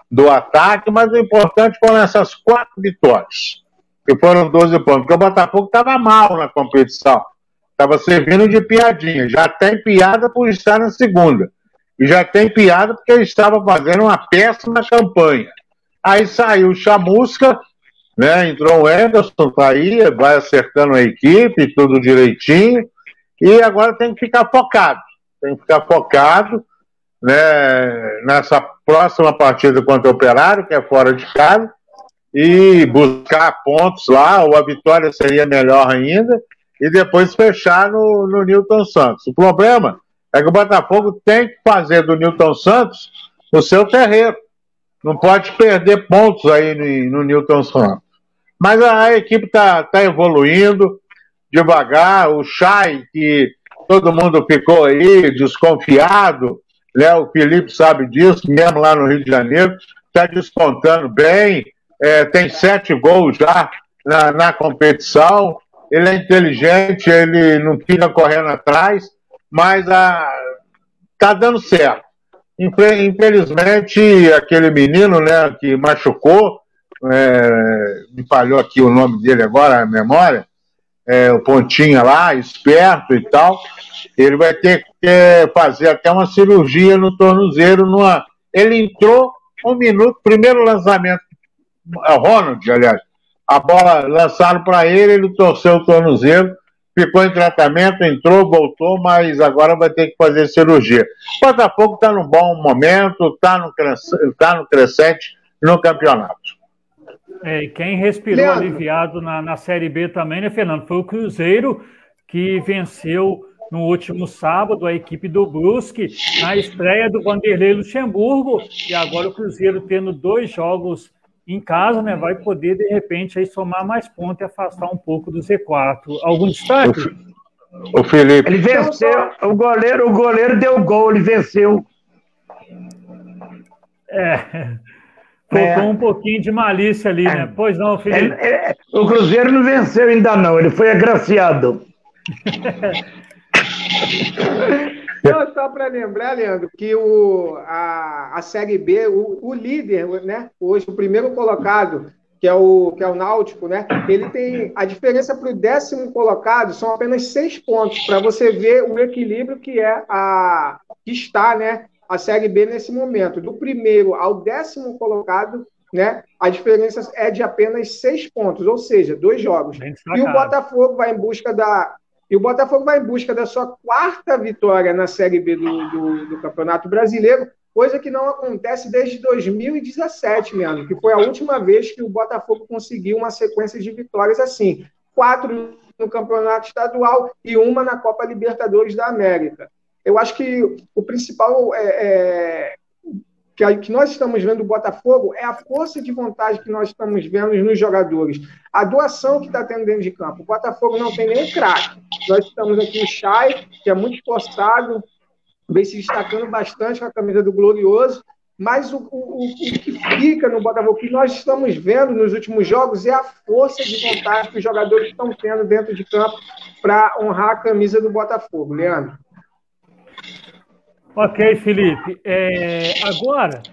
do ataque, mas o importante foram essas quatro vitórias, que foram 12 pontos, porque o Botafogo estava mal na competição. Estava servindo de piadinha. Já tem piada por estar na segunda. E já tem piada porque ele estava fazendo uma péssima campanha. Aí saiu o Chamusca, né? Entrou o Anderson, tá aí, vai acertando a equipe, tudo direitinho. E agora tem que ficar focado. Tem que ficar focado né, nessa próxima partida contra o Operário, que é fora de casa, e buscar pontos lá, ou a vitória seria melhor ainda, e depois fechar no, no Newton Santos. O problema é que o Botafogo tem que fazer do Newton Santos o seu terreno. Não pode perder pontos aí no, no Newton Santos. Mas a, equipe está tá evoluindo devagar. O Chay, que todo mundo ficou aí desconfiado, né? o Felipe sabe disso, mesmo lá no Rio de Janeiro, está descontando bem, é, tem sete gols já na, na competição ele é inteligente, ele não fica correndo atrás, mas a, tá dando certo. Infelizmente, aquele menino né, que machucou, é, me falhou aqui o nome dele agora, a memória, é, o Pontinha lá, esperto e tal, ele vai ter que fazer até uma cirurgia no tornozeiro. Numa... Ele entrou um minuto, primeiro lançamento, Ronald, aliás, a bola lançaram para ele, ele torceu o tornozelo, ficou em tratamento, entrou, voltou, mas agora vai ter que fazer cirurgia. O Botafogo está num bom momento, está no, tá no crescente no campeonato. É, e quem respirou Leandro. aliviado na, na Série B também, né, Fernando? Foi o Cruzeiro que venceu no último sábado a equipe do Brusque na estreia do Vanderlei Luxemburgo e agora o Cruzeiro tendo dois jogos em casa, né, vai poder, de repente, aí somar mais pontos e afastar um pouco do Z4. Algum destaque? O Felipe. Ele venceu, o goleiro, o goleiro deu gol, ele venceu. É. Faltou é. um pouquinho de malícia ali, né? Pois não, Felipe. Ele, ele, o Cruzeiro não venceu ainda não, ele foi agraciado. Não, só para lembrar, Leandro, que o, a, a Série B, o, o líder, né, hoje, o primeiro colocado, que é o, que é o Náutico, né? Ele tem a diferença para o décimo colocado são apenas seis pontos para você ver o equilíbrio que é a que está, né? A Série B nesse momento, do primeiro ao décimo colocado, né? A diferença é de apenas seis pontos, ou seja, dois jogos. E o Botafogo vai em busca da e o Botafogo vai em busca da sua quarta vitória na Série B do, do, do Campeonato Brasileiro, coisa que não acontece desde 2017, Leandro, que foi a última vez que o Botafogo conseguiu uma sequência de vitórias assim. Quatro no Campeonato Estadual e uma na Copa Libertadores da América. Eu acho que o principal é, é, que, que nós estamos vendo do Botafogo é a força de vontade que nós estamos vendo nos jogadores. A doação que está tendo dentro de campo. O Botafogo não tem nem craque. Nós estamos aqui o Chay, que é muito esforçado, vem se destacando bastante com a camisa do Glorioso. Mas o, o, o, que fica no Botafogo, o que nós estamos vendo nos últimos jogos, é a força de vontade que os jogadores estão tendo dentro de campo para honrar a camisa do Botafogo. Leandro. Ok, Felipe. É, agora,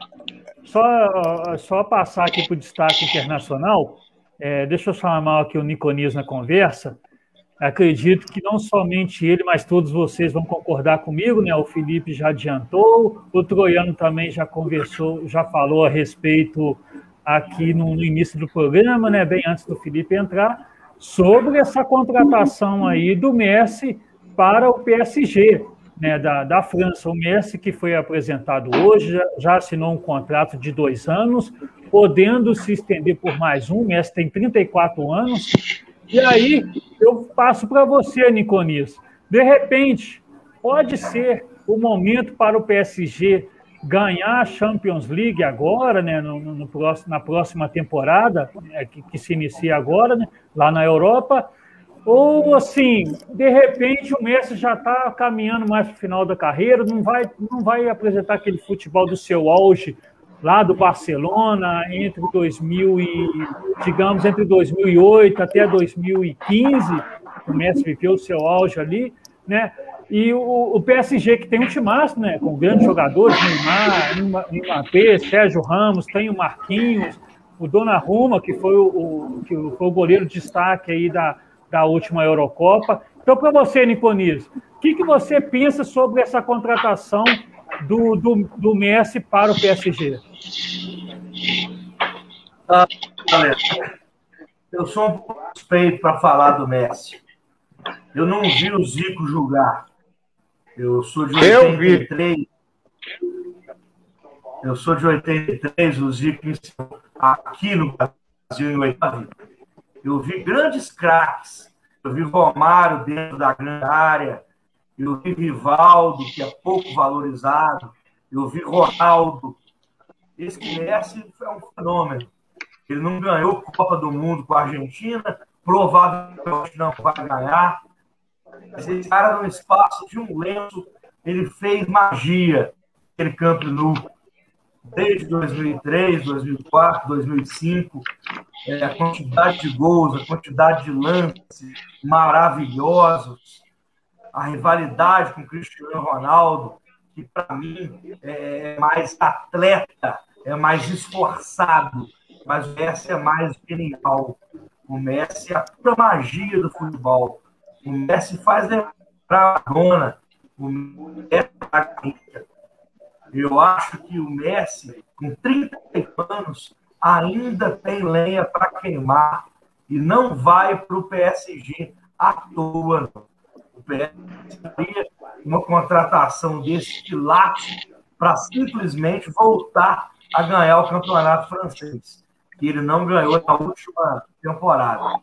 só, só passar aqui para o destaque internacional, é, deixa eu chamar aqui o Niconias na conversa. Acredito que não somente ele, mas todos vocês vão concordar comigo, né? O Felipe já adiantou, o Troiano também já conversou, já falou a respeito aqui no, no início do programa, né? Bem antes do Felipe entrar, sobre essa contratação aí do Messi para o PSG, né? Da, da França. O Messi que foi apresentado hoje já, já assinou um contrato de dois anos, podendo se estender por mais um. O Messi tem 34 anos e aí eu passo para você, Niconias. De repente, pode ser o momento para o PSG ganhar a Champions League agora, né, no, no próximo, na próxima temporada, né, que, que, se inicia agora, né, lá na Europa, ou assim, de repente o Messi já está caminhando mais para o final da carreira, não vai, não vai apresentar aquele futebol do seu auge lá do Barcelona entre 2000 e, digamos, entre 2008 até 2015, o Messi viveu o seu auge ali, né? E o, o PSG que tem um timaço, né? Com grandes jogadores, Neymar, Mbappé, Sérgio Ramos, tem o Marquinhos, o Donnarumma, que foi o, o, que foi o goleiro de destaque aí da, da última Eurocopa. Então, para você, Niconis, o que, que você pensa sobre essa contratação do, do, do Messi para o PSG? Ah, galera, eu sou um pouco suspeito para falar do Messi. Eu não vi o Zico jogar. Eu sou de 83. Eu, eu sou de 83, o Zico aqui no Brasil em 80. Eu vi grandes craques. Eu vi Romário dentro da grande área. Eu vi Rivaldo, que é pouco valorizado. Eu vi Ronaldo. Esse Messi é um fenômeno. Ele não ganhou Copa do Mundo com a Argentina, provavelmente não vai ganhar. Mas esse cara, no espaço de um lenço, ele fez magia aquele Campo Nou. Desde 2003, 2004, 2005, é, a quantidade de gols, a quantidade de lances maravilhosos, a rivalidade com o Cristiano Ronaldo, que para mim é mais atleta, é mais esforçado, mas o Messi é mais genial. O Messi é a pura magia do futebol. O Messi faz lembrar a dona. O Messi é Eu acho que o Messi, com 30 anos, ainda tem lenha para queimar e não vai para o PSG à toa. O PSG uma contratação desse quilate para simplesmente voltar a ganhar o campeonato francês, que ele não ganhou na última temporada.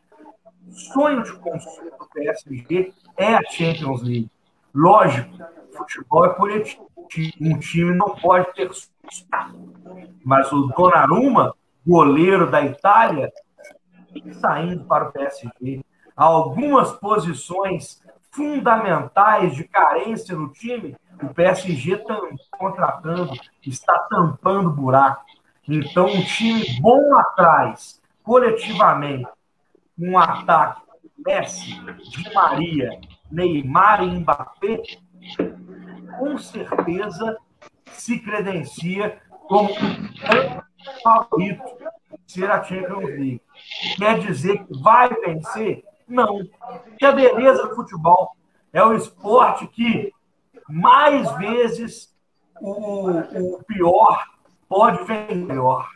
Sonho de consumo do PSG é a Champions League. Lógico, futebol é coletivo. Um time não pode ter sucesso. Mas o Donnarumma, goleiro da Itália, saindo para o PSG. Algumas posições fundamentais de carência no time, o PSG está contratando, está tampando buraco. Então, um time bom atrás, coletivamente, um ataque Messi, Di Maria, Neymar e Mbappé, com certeza se credencia como um favorito ser a Champions League. Quer dizer que vai vencer? Não. Que a beleza do futebol é o esporte que mais vezes o, o pior pode ver melhor.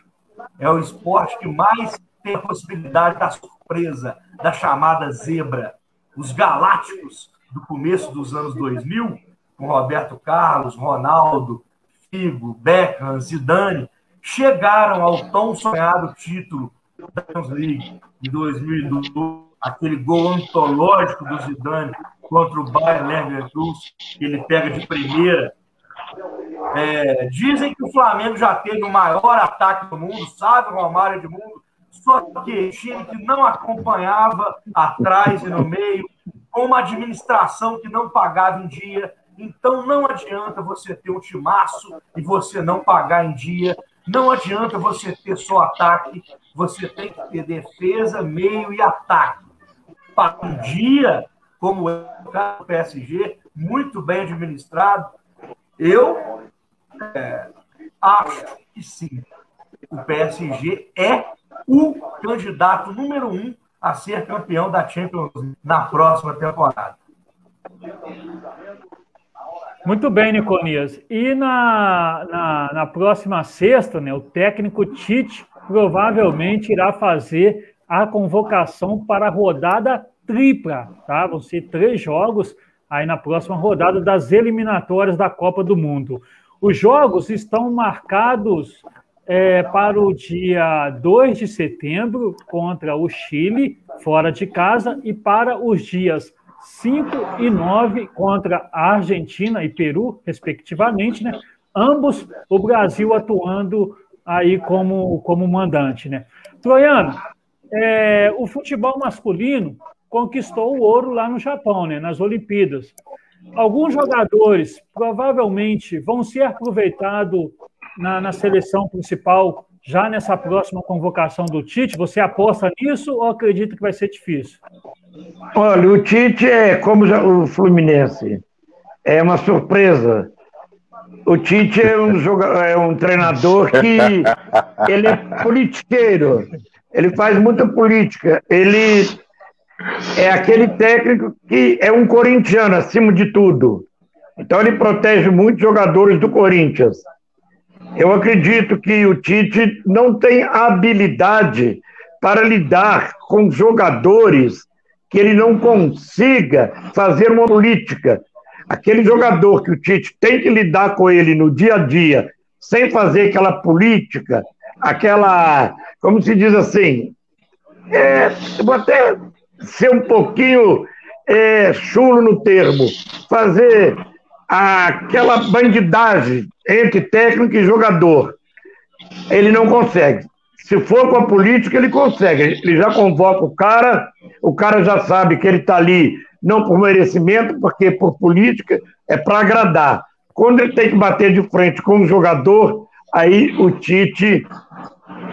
É o esporte que mais tem a possibilidade da surpresa, da chamada zebra. Os galácticos do começo dos anos 2000, com Roberto Carlos, Ronaldo, Figo, Beckham, Zidane, chegaram ao tão sonhado título da Champions League em 2012 aquele gol antológico do Zidane contra o Bayern Leverkusen, que ele pega de primeira. É, dizem que o Flamengo já teve o maior ataque do mundo, sabe, o Romário de mundo, só que time que não acompanhava atrás e no meio, com uma administração que não pagava em dia, Então não adianta você ter um timaço e você não pagar em dia. Não adianta você ter só ataque. Você tem que ter defesa, meio e ataque. Para um dia, como é o caso do PSG, muito bem administrado, eu é, acho que sim. O PSG é o candidato número um a ser campeão da Champions na próxima temporada. Muito bem, Niconias. E na, na, na, próxima sexta, né, o técnico Tite provavelmente irá fazer a convocação para a rodada tripla, tá? Vão ser três jogos aí na próxima rodada das eliminatórias da Copa do Mundo. Os jogos estão marcados é, para o dia 2 de setembro contra o Chile, fora de casa, e para os dias 5 e 9 contra a Argentina e Peru, respectivamente, né? Ambos o Brasil atuando aí como, como mandante, né? Troiano, é, o futebol masculino conquistou o ouro lá no Japão, né? Nas Olimpíadas. Alguns jogadores provavelmente vão ser aproveitados na, na seleção principal já nessa próxima convocação do Tite? Você aposta nisso ou acredita que vai ser difícil? Olha, o Tite é como o Fluminense, é uma surpresa. O Tite é um, jogador, é um treinador que ele é politiqueiro, ele faz muita política, ele é aquele técnico que é um corintiano acima de tudo. Então ele protege muitos jogadores do Corinthians. Eu acredito que o Tite não tem habilidade para lidar com jogadores que ele não consiga fazer uma política. Aquele jogador que o Tite tem que lidar com ele no dia a dia, sem fazer aquela política, aquela, como se diz assim, é, vou até ser um pouquinho é, chulo no termo, fazer aquela bandidagem entre técnico e jogador. Ele não consegue. Se for com a política, ele consegue. Ele já convoca o cara, o cara já sabe que ele está ali não por merecimento, porque por política é para agradar. Quando ele tem que bater de frente com o jogador, aí o Tite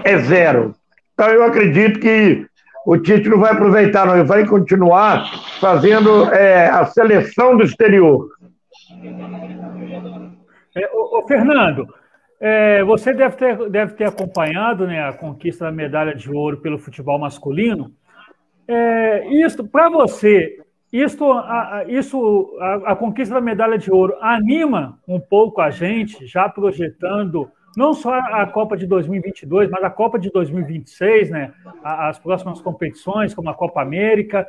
é zero. Então eu acredito que o Tite não vai aproveitar, não, ele vai continuar fazendo é, a seleção do exterior. É, ô, ô, Fernando, é, você deve ter, deve ter acompanhado né, a conquista da medalha de ouro pelo futebol masculino. É, isso, para você, isso, a, isso a, a, conquista da medalha de ouro anima um pouco a gente, já projetando não só a Copa de 2022, mas a Copa de 2026, né? As próximas competições, como a Copa América.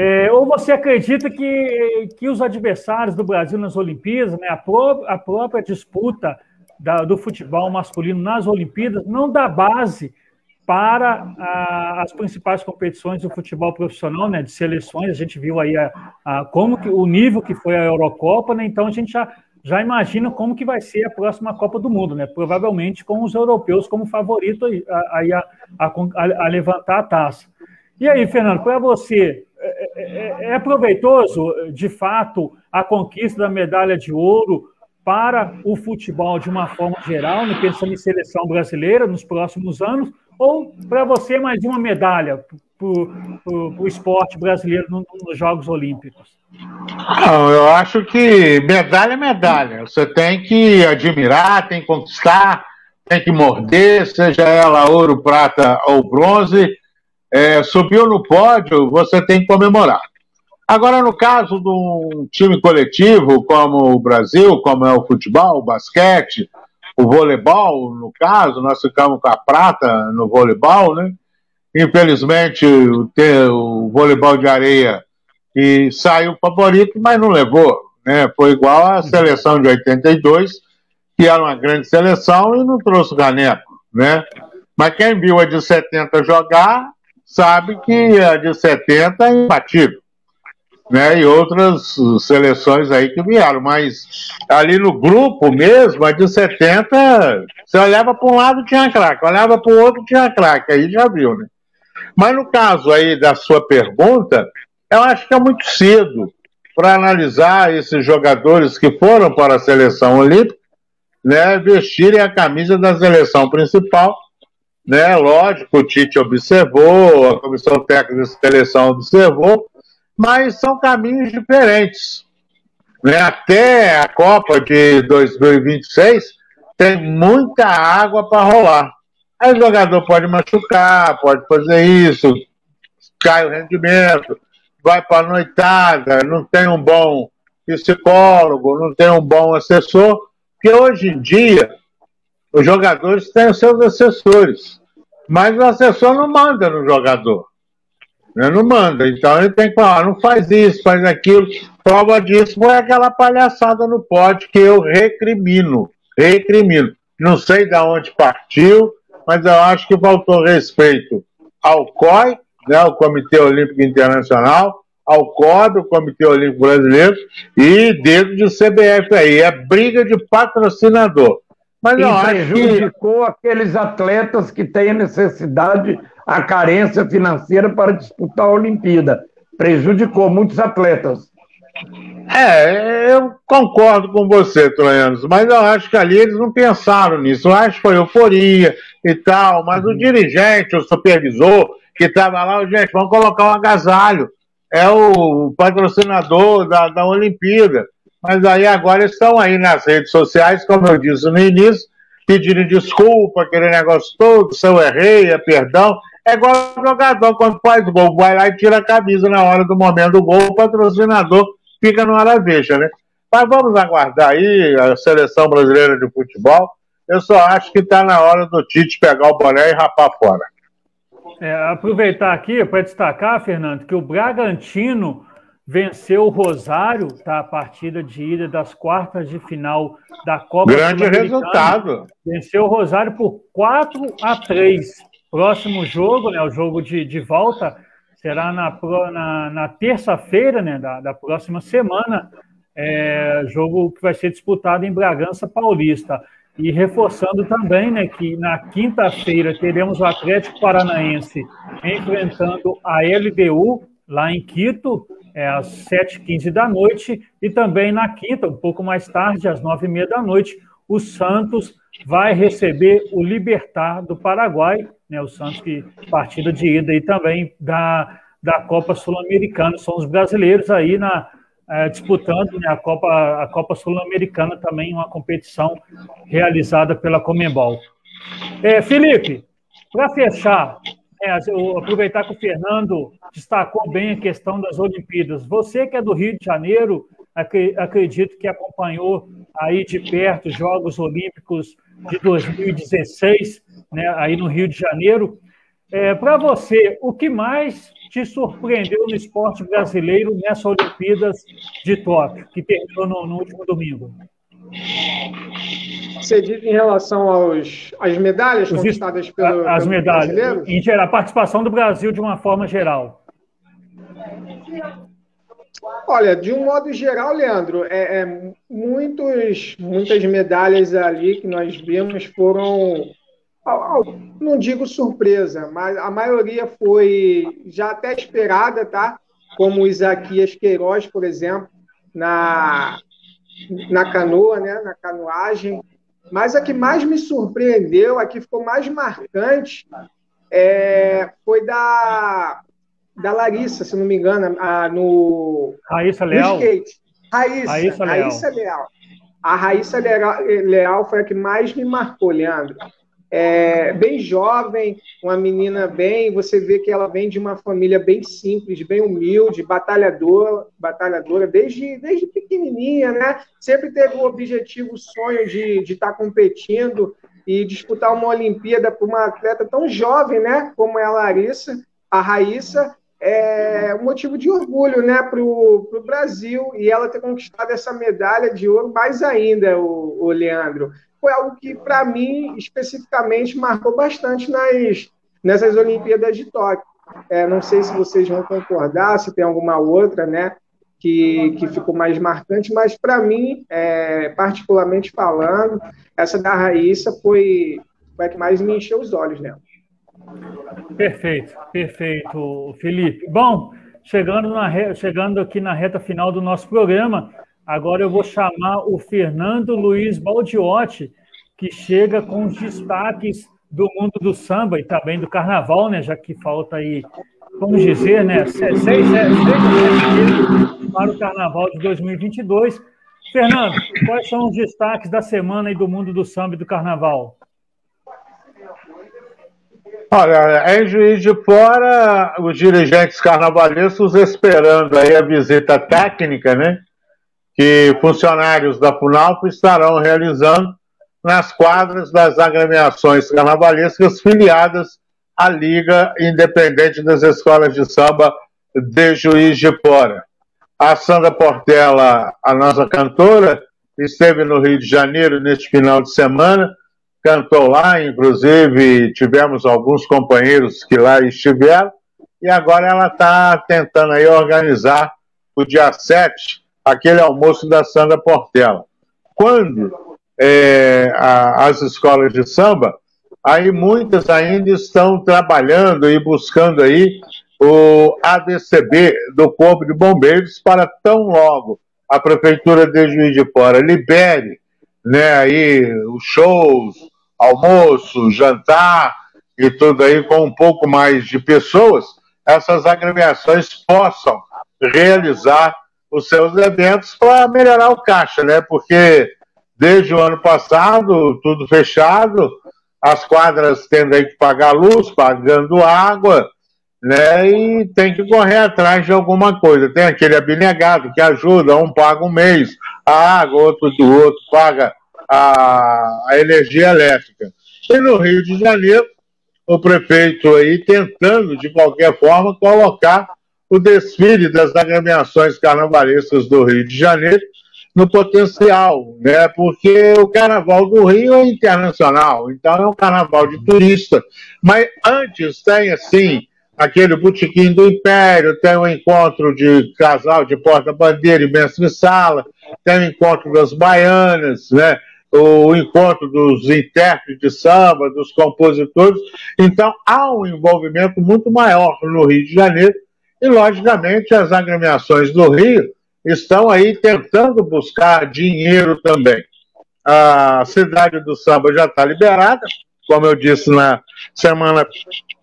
É, ou você acredita que, que os adversários do Brasil nas Olimpíadas, né, a, pró a própria disputa da, do futebol masculino nas Olimpíadas, não dá base para a, as principais competições do futebol profissional, né, de seleções. A gente viu aí a, a, como que, o nível que foi a Eurocopa, né, então a gente já, já imagina como que vai ser a próxima Copa do Mundo, né, provavelmente com os europeus como favorito aí, a, a, a levantar a taça. E aí, Fernando, para você, é, é, é, proveitoso, de fato, a conquista da medalha de ouro para o futebol de uma forma geral, pensando em seleção brasileira nos próximos anos, ou para você mais uma medalha para o esporte brasileiro nos Jogos Olímpicos? Não, eu acho que medalha é medalha. Você tem que admirar, tem que conquistar, tem que morder, seja ela ouro, prata ou bronze é, subiu no pódio, você tem que comemorar. Agora, no caso de um time coletivo como o Brasil, como é o futebol, o basquete, o voleibol, no caso, nós ficamos com a prata no voleibol, né? Infelizmente, o, voleibol de areia que saiu favorito, mas não levou. Né? Foi igual à seleção de 82, que era uma grande seleção e não trouxe o caneco. Né? Mas quem viu a de 70 jogar sabe que a de 70 é imbatível. Né, e outras seleções aí que vieram, mas ali no grupo mesmo, a de 70, você olhava para um lado tinha craque, olhava para o outro tinha craque, aí já viu, né? Mas no caso aí da sua pergunta, eu acho que é muito cedo para analisar esses jogadores que foram para a seleção olímpica, né, vestirem a camisa da seleção principal. Né, lógico, o Tite observou, a comissão técnica de seleção observou, mas são caminhos diferentes. Né? Até a Copa de 2026 tem muita água para rolar. Aí o jogador pode machucar, pode fazer isso, cai o rendimento, vai para a noitada, não tem um bom psicólogo, não tem um bom assessor, porque hoje em dia os jogadores têm os seus assessores, mas o assessor não manda no jogador. Né? Não manda. Então ele tem que falar, não faz isso, faz aquilo. Prova disso foi aquela palhaçada no pote que eu recrimino. Recrimino. Não sei de onde partiu, mas eu acho que faltou respeito ao COI, né, o Comitê Olímpico Internacional, ao COB, o Comitê Olímpico Brasileiro, e dentro de CBF aí. É briga de patrocinador. Mas eu prejudicou que... aqueles atletas que têm necessidade, a carência financeira para disputar a Olimpíada. Prejudicou muitos atletas. É, eu concordo com você, Troianos, mas eu acho que ali eles não pensaram nisso. Eu acho que foi euforia e tal, mas o uhum. dirigente, o supervisor que estava lá, gente, vamos colocar um agasalho. É o patrocinador da, da Olimpíada. Mas aí agora estão aí nas redes sociais, como eu disse no início, pedindo desculpa, aquele negócio todo, se eu errei, é perdão. É igual o jogador quando faz gol, vai lá e tira a camisa na hora do momento do gol, o patrocinador fica no hora deixa, né? Mas vamos aguardar aí a seleção brasileira de futebol. Eu só acho que está na hora do Tite pegar o boné e rapar fora. É, aproveitar aqui para destacar, Fernando, que o Bragantino venceu o Rosário, tá? A partida de ida das quartas de final da Copa. Grande resultado. Venceu o Rosário por 4 a 3. Próximo jogo, né? O jogo de, de volta será na, na, na terça-feira, né? Da, da próxima semana. É, jogo que vai ser disputado em Bragança Paulista. E reforçando também né, que na quinta-feira teremos o Atlético Paranaense enfrentando a LDU lá em Quito, é, às 7h15 da noite, e também na quinta, um pouco mais tarde, às 9h30 da noite, o Santos vai receber o Libertar do Paraguai, né, o Santos que partida de ida aí também da, da Copa Sul-Americana, são os brasileiros aí na, é, disputando né, a Copa, a Copa Sul-Americana também, uma competição realizada pela Comembol. É, Felipe, para fechar, é, aproveitar que o Fernando destacou bem a questão das Olimpíadas. Você que é do Rio de Janeiro, acredito que acompanhou aí de perto os Jogos Olímpicos de 2016, né, aí no Rio de Janeiro. É, Para você, o que mais te surpreendeu no esporte brasileiro nessa Olimpíadas de Tóquio, que terminou no, no último domingo? Você diz em relação aos, às medalhas Os, conquistadas pelo, as pelo medalhas, em geral, a participação do Brasil de uma forma geral. Olha, de um modo geral, Leandro, é, é, muitos, muitas medalhas ali que nós vimos foram não digo surpresa, mas a maioria foi já até esperada, tá? Como o Isaquias Queiroz, por exemplo, na, na canoa, né? na canoagem. Mas a que mais me surpreendeu, a que ficou mais marcante, é, foi da, da Larissa, se não me engano, a, no, Raíssa Leal. No skate. Raíssa, Raíssa Leal. Raíssa Leal. A Raíssa Leal, Leal foi a que mais me marcou, Leandro é, bem jovem, uma menina bem, você vê que ela vem de uma família bem simples, bem humilde, batalhadora, batalhadora desde, desde pequenininha, né? Sempre teve o objetivo, o sonho de, estar tá competindo e disputar uma Olimpíada para uma atleta tão jovem, né? Como é a Larissa, a Raíssa, é um motivo de orgulho, né, para o Brasil e ela ter conquistado essa medalha de ouro mais ainda, o, o Leandro foi algo que, para mim, especificamente, marcou bastante nas, nessas Olimpíadas de Tóquio. É, não sei se vocês vão concordar, se tem alguma outra, né, que, que ficou mais marcante, mas para mim, é, particularmente falando, essa da Raíssa foi, foi a que mais me encheu os olhos, né? Perfeito, perfeito, Felipe. Bom, chegando, na, chegando aqui na reta final do nosso programa, agora eu vou chamar o Fernando Luiz Baldiotti, que chega com os destaques do mundo do samba e também do carnaval, né? Já que falta aí, vamos dizer, né? Seis, seis, seis para o carnaval de 2022. Fernando, quais são os destaques da semana e do mundo do samba e do carnaval? Olha, em Juiz de Fora, os dirigentes carnavalescos esperando aí a visita técnica, né? Que funcionários da FUNALP estarão realizando nas quadras das agremiações carnavalescas filiadas à Liga Independente das Escolas de Samba de Juiz de Fora. A Sandra Portela, a nossa cantora, esteve no Rio de Janeiro neste final de semana, cantou lá, inclusive tivemos alguns companheiros que lá estiveram, e agora ela está tentando aí organizar o dia 7, aquele almoço da Sandra Portela. Quando é, a, as escolas de samba, aí muitas ainda estão trabalhando e buscando aí o ADCB do Corpo de Bombeiros para tão logo a Prefeitura de Juiz de Fora libere né, aí os shows, almoço, jantar e tudo aí com um pouco mais de pessoas, essas agremiações possam realizar os seus eventos para melhorar o caixa, né? Porque desde o ano passado, tudo fechado, as quadras tendo aí que pagar luz, pagando água, né? E tem que correr atrás de alguma coisa. Tem aquele abnegado que ajuda, um paga um mês a água, outro do outro paga a, a energia elétrica. E no Rio de Janeiro, o prefeito aí tentando, de qualquer forma, colocar o desfile das agremiações carnavalescas do Rio de Janeiro no potencial, né? Porque o Carnaval do Rio é internacional, então é um carnaval de turista. Mas antes tem assim aquele botequim do Império, tem o um encontro de casal de porta-bandeira e mestre-sala, tem o um encontro das baianas, né? o encontro dos intérpretes de samba, dos compositores. Então, há um envolvimento muito maior no Rio de Janeiro e, logicamente, as agremiações do Rio estão aí tentando buscar dinheiro também. A cidade do samba já está liberada, como eu disse na semana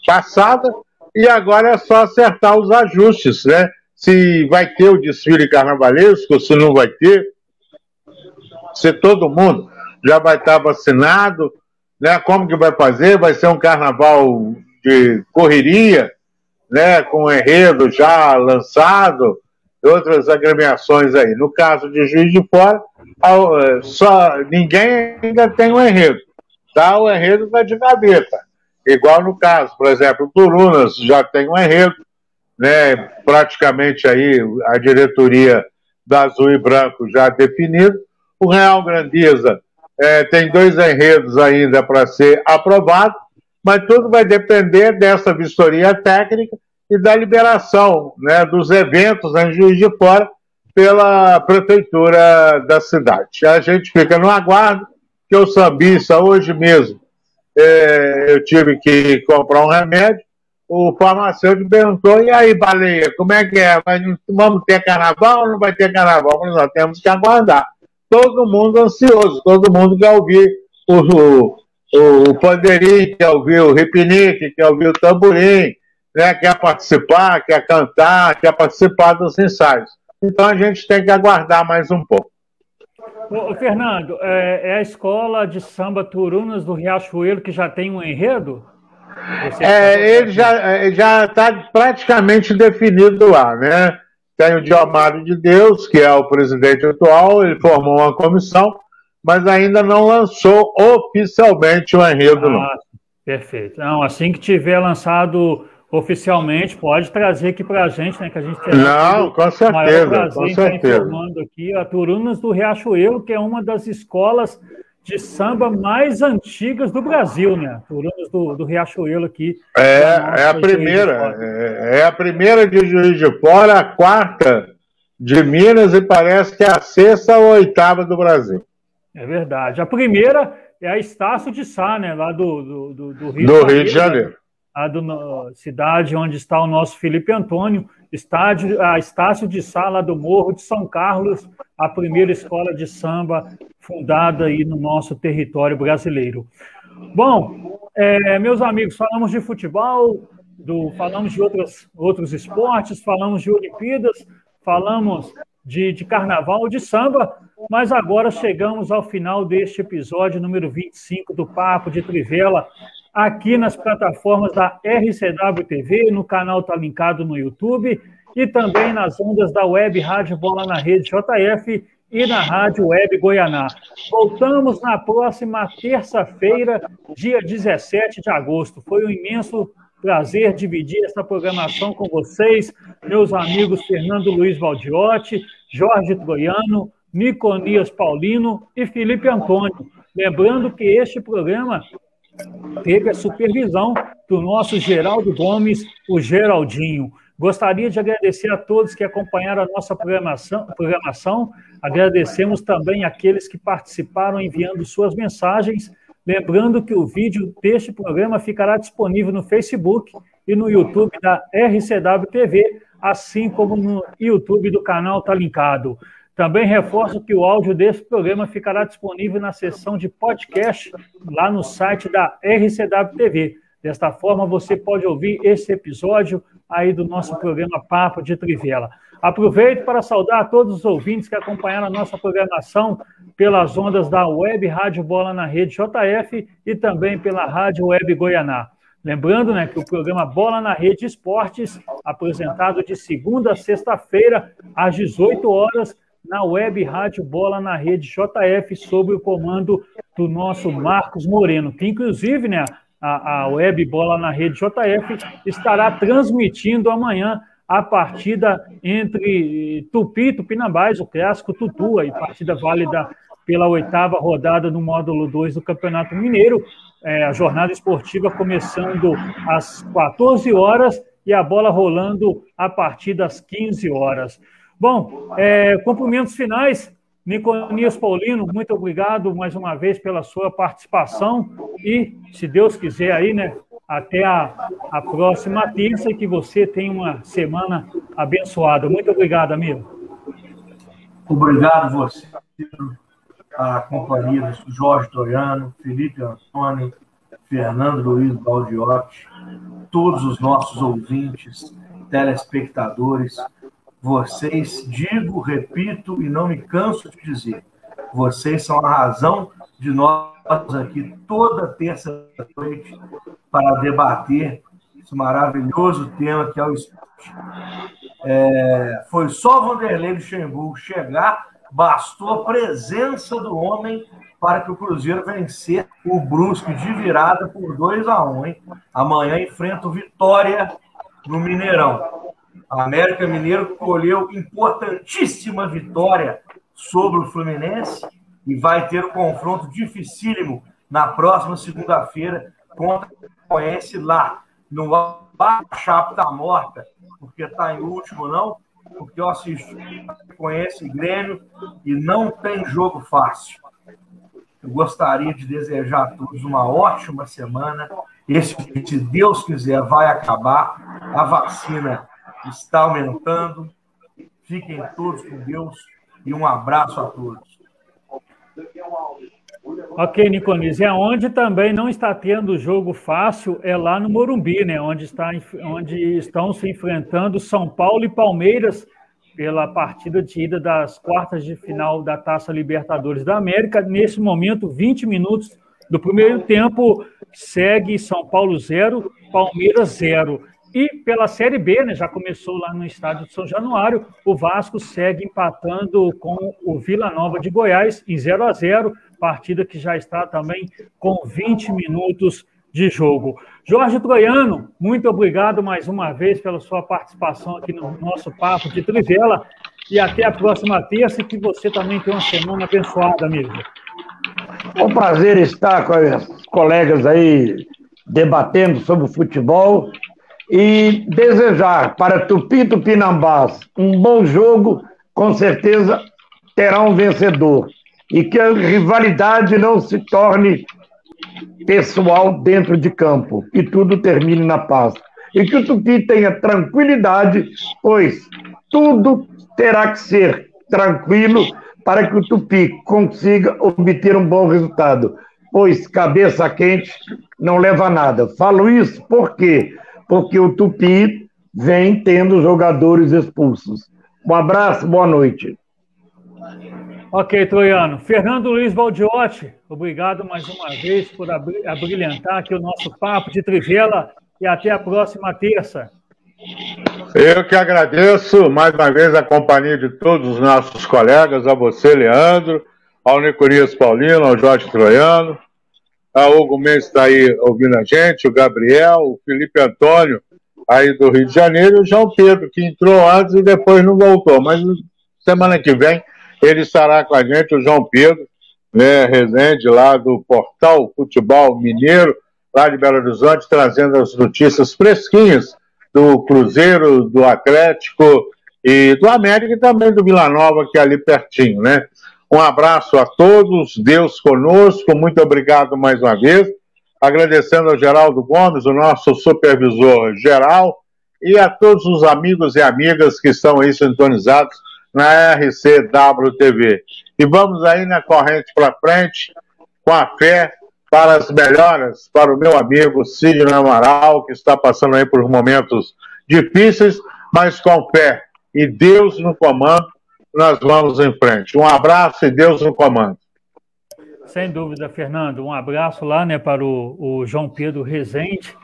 passada, e agora é só acertar os ajustes, né? Se vai ter o desfile carnavalesco, se não vai ter, se todo mundo já vai estar vacinado, né? Como que vai fazer? Vai ser um carnaval de correria, né? Com enredo já lançado, outras agremiações aí. No caso de Juiz de Fora, eh, só ninguém ainda tem um enredo, tá? O enredo está de gaveta. Igual no caso, por exemplo, Turunas já tem um enredo, né? Praticamente aí a diretoria da Azul e Branco já definido. O Real Grandeza é, tem dois enredos ainda para ser aprovado, mas tudo vai depender dessa vistoria técnica e da liberação né, dos eventos em Juiz de Fora pela prefeitura da cidade. A gente fica no aguardo que o sambista, hoje mesmo, é, eu tive que comprar um remédio, o farmacêutico perguntou, e aí, baleia, como é que é? Mas vamos ter carnaval ou não vai ter carnaval? Nós temos que aguardar todo mundo ansioso, todo mundo quer ouvir o, o, o pandeirinho, quer ouvir o ripinique, quer ouvir o tamborim, né, quer participar, quer cantar, quer participar dos ensaios. Então a gente tem que aguardar mais um pouco. Ô, Fernando, é, é, a escola de samba Turunas do Riachuelo que já tem um enredo? É, ele já já está praticamente definido lá, né? Tem o Diomário de Deus, que é o presidente atual, ele formou uma comissão, mas ainda não lançou oficialmente o enredo. Ah, perfeito. Não, assim que tiver lançado oficialmente, pode trazer aqui para a gente, né? Que a gente tem Não, com certeza, com certeza. informando aqui a Turunas do Riachuelo, que é uma das escolas de samba mais antigas do Brasil, né? Turunas do, do Riachuelo aqui. É, é a primeira. É, é, a primeira de Juiz de Fora, a quarta de Minas e parece que é a sexta ou oitava do Brasil. É verdade. A primeira é a Estácio de Sá, né? Lá do, do, do, Rio, do de, Rio de Janeiro. a do, cidade onde está o nosso Felipe Antônio, estádio, a Estácio de Sala do Morro de São Carlos, a primeira escola de samba fundada aí no nosso território brasileiro. Bom, é, meus amigos, falamos de futebol, do, falamos de outros, outros esportes, falamos de Olimpíadas, falamos de, de carnaval, de samba, mas agora chegamos ao final deste episódio número 25 do Papo de Trivela, aqui nas plataformas da RCW TV, no canal está linkado no YouTube e também nas ondas da web Rádio Bola na Rede JF e na Rádio Web Goianá. Voltamos na próxima terça-feira, dia 17 de agosto. Foi um imenso prazer dividir essa programação com vocês, meus amigos Fernando Luiz Valdiotti, Jorge Troiano, Niconias Paulino e Felipe Antônio. Lembrando que este programa teve a supervisão do nosso Geraldo Gomes, o Geraldinho. Gostaria de agradecer a todos que acompanharam a nossa programação, programação. Agradecemos também aqueles que participaram enviando suas mensagens. Lembrando que o vídeo deste programa ficará disponível no Facebook e no YouTube da RCW TV, assim como no YouTube do canal Tá Linkado. Também reforço que o áudio desse programa ficará disponível na seção de podcast lá no site da RCW TV. Desta forma, você pode ouvir esse episódio aí do nosso programa Papo de Trivela. Aproveito para saudar todos os ouvintes que acompanharam a nossa programação pelas ondas da Web Rádio Bola na Rede JF e também pela Rádio Web Goianá. Lembrando né, que o programa Bola na Rede Esportes, apresentado de segunda a sexta-feira, às 18 horas, na web Rádio Bola na Rede JF, sob o comando do nosso Marcos Moreno, que inclusive, né, a, a web Bola na Rede JF estará transmitindo amanhã a partida entre Tupi e Tupinambás, o clássico Tutu, e partida válida pela oitava rodada no módulo 2 do Campeonato Mineiro. É, a jornada esportiva começando às 14 horas e a bola rolando a partir das 15 horas. Bom, é, cumprimentos finais. Niconias Paulino, muito obrigado mais uma vez pela sua participação e, se Deus quiser aí, né, até a, a próxima terça e que você tenha uma semana abençoada. Muito obrigado, amigo. Obrigado você, a companhia do Jorge Toriano, Felipe Antônio, Fernando Luiz Baldiotti, todos os nossos ouvintes, telespectadores, vocês, digo, repito e não me canso de dizer, vocês são a razão de nós aqui toda terça-noite para debater esse maravilhoso tema que é o esporte. É, foi só Vanderlei Luxemburgo chegar, bastou a presença do homem para que o Cruzeiro vencer o Brusque de virada por 2 a 1 hein? Amanhã enfrenta o Vitória no Mineirão. América Mineiro colheu importantíssima vitória sobre o Fluminense e vai ter um confronto dificílimo na próxima segunda-feira contra o Goianiense lá. Não vai tá morta, porque está em último, não, porque eu assisto, conhece Grêmio e não tem jogo fácil. Eu gostaria de desejar a todos uma ótima semana. Esse, se Deus quiser, vai acabar. A vacina está aumentando. Fiquem todos com Deus e um abraço a todos. Ok, Niconis. E aonde também não está tendo jogo fácil é lá no Morumbi, né? Onde, está, onde estão se enfrentando São Paulo e Palmeiras pela partida de ida das quartas de final da Taça Libertadores da América. Nesse momento, 20 minutos do primeiro tempo, segue São Paulo 0, Palmeiras 0. E pela Série B, né, já começou lá no estádio de São Januário, o Vasco segue empatando com o Vila Nova de Goiás em 0 a 0 partida que já está também com 20 minutos de jogo. Jorge Troiano, muito obrigado mais uma vez pela sua participação aqui no nosso Papo de Trivela e até a próxima terça que você também tenha uma semana abençoada, amigo. É um prazer estar com os colegas aí debatendo sobre o futebol e desejar para Tupi Tupinambás um bom jogo, com certeza terá um vencedor. E que a rivalidade não se torne pessoal dentro de campo, que tudo termine na paz. E que o Tupi tenha tranquilidade, pois tudo terá que ser tranquilo para que o Tupi consiga obter um bom resultado. Pois cabeça quente não leva a nada. Falo isso por quê? Porque o Tupi vem tendo jogadores expulsos. Um abraço, boa noite. Ok, Troiano. Fernando Luiz Baldiotti, obrigado mais uma vez por abrilhantar aqui o nosso papo de trivela e até a próxima terça. Eu que agradeço mais uma vez a companhia de todos os nossos colegas, a você, Leandro, ao Nicorias Paulino, ao Jorge Troiano, a Hugo Mendes está aí ouvindo a gente, o Gabriel, o Felipe Antônio, aí do Rio de Janeiro, e o João Pedro, que entrou antes e depois não voltou. Mas semana que vem ele estará com a gente, o João Pedro, né, Rezende, lá do Portal Futebol Mineiro, lá de Belo Horizonte, trazendo as notícias fresquinhas do Cruzeiro, do Atlético e do América e também do Vila Nova, que é ali pertinho, né? Um abraço a todos, Deus conosco, muito obrigado mais uma vez. Agradecendo ao Geraldo Gomes, o nosso supervisor geral, e a todos os amigos e amigas que estão aí sintonizados na RCWTV. E vamos aí na corrente para frente, com a fé para as melhoras para o meu amigo Sidney Amaral, que está passando aí por momentos difíceis, mas com fé e Deus no comando, nós vamos em frente. Um abraço e Deus no comando. Sem dúvida, Fernando. Um abraço lá né, para o, o João Pedro Rezende.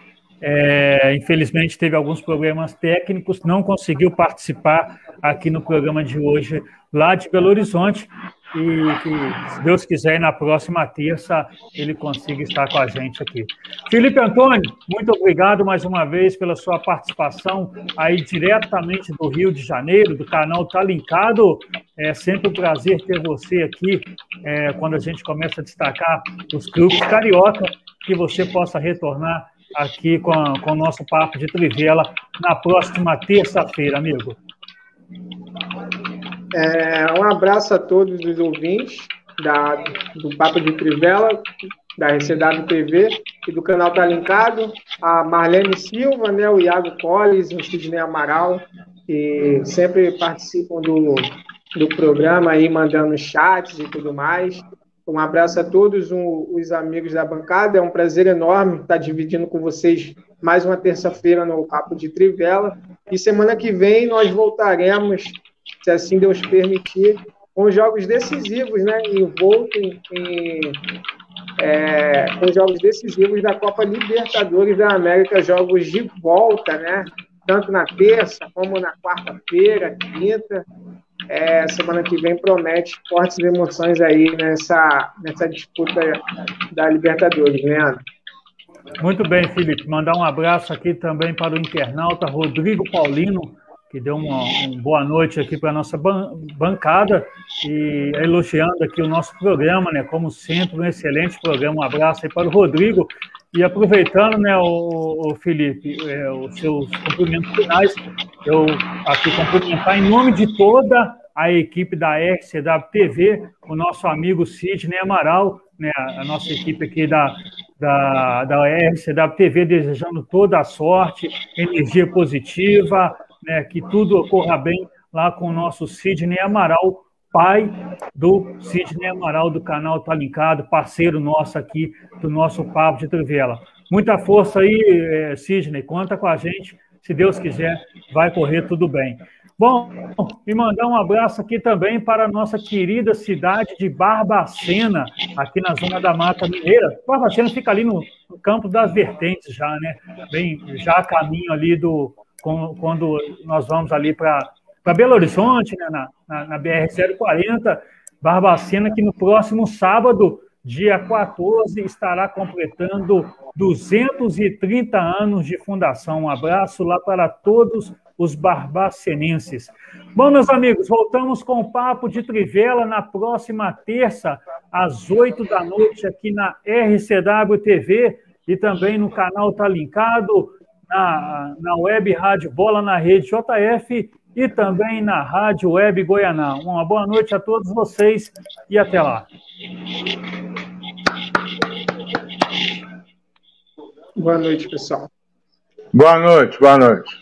É, infelizmente teve alguns problemas técnicos, não conseguiu participar aqui no programa de hoje lá de Belo Horizonte, e que, se Deus quiser, na próxima terça ele consiga estar com a gente aqui. Felipe Antônio, muito obrigado mais uma vez pela sua participação aí diretamente do Rio de Janeiro, do canal Tá Linkado. É sempre um prazer ter você aqui é, quando a gente começa a destacar os grupos carioca, que você possa retornar aqui com, a, com o nosso papo de Trivela na próxima terça-feira, amigo. É, um abraço a todos os ouvintes da, do Papo de Trivela, da RCW TV e do canal Tá Linkado, a Marlene Silva, né, o Iago Colles, o Sidney Amaral, que sempre participam do, do programa aí, mandando chats e tudo mais. Um abraço a todos um, os amigos da bancada. É um prazer enorme estar dividindo com vocês mais uma terça-feira no Papo de Trivela. E semana que vem nós voltaremos se assim Deus permitir, com jogos decisivos, né? Envolto em, em é, com jogos decisivos da Copa Libertadores da América, jogos de volta, né? Tanto na terça como na quarta-feira, quinta. É, semana que vem promete fortes emoções aí nessa, nessa disputa da Libertadores, né, Muito bem, Felipe. Mandar um abraço aqui também para o internauta Rodrigo Paulino, que deu uma, uma boa noite aqui para a nossa bancada e elogiando aqui o nosso programa, né? Como sempre, um excelente programa. Um abraço aí para o Rodrigo. E aproveitando, né, o, o Felipe, é, os seus cumprimentos finais, eu aqui cumprimentar em nome de toda a equipe da RCW TV, o nosso amigo Sidney Amaral, né, a nossa equipe aqui da, da, da RCW TV, desejando toda a sorte, energia positiva, né, que tudo ocorra bem lá com o nosso Sidney Amaral, pai do Sidney Amaral do canal Tá Linkado, parceiro nosso aqui do nosso Papo de Trivela. Muita força aí, é, Sidney, conta com a gente, se Deus quiser, vai correr tudo bem. Bom, e mandar um abraço aqui também para a nossa querida cidade de Barbacena, aqui na zona da Mata Mineira. Barbacena fica ali no, no campo das vertentes já, né? Bem, já a caminho ali do, quando nós vamos ali para Belo Horizonte, né, na, na, na BR-040, Barbacena, que no próximo sábado, dia 14, estará completando 230 anos de fundação. Um abraço lá para todos os barbacenenses. Bom, meus amigos, voltamos com o Papo de Trivela na próxima terça, às 8 da noite, aqui na RCW TV e também no canal Tá Linkado na, na web Rádio Bola na Rede JF e também na Rádio Web Goianá. Uma boa noite a todos vocês e até lá. Boa noite, pessoal. Boa noite, boa noite.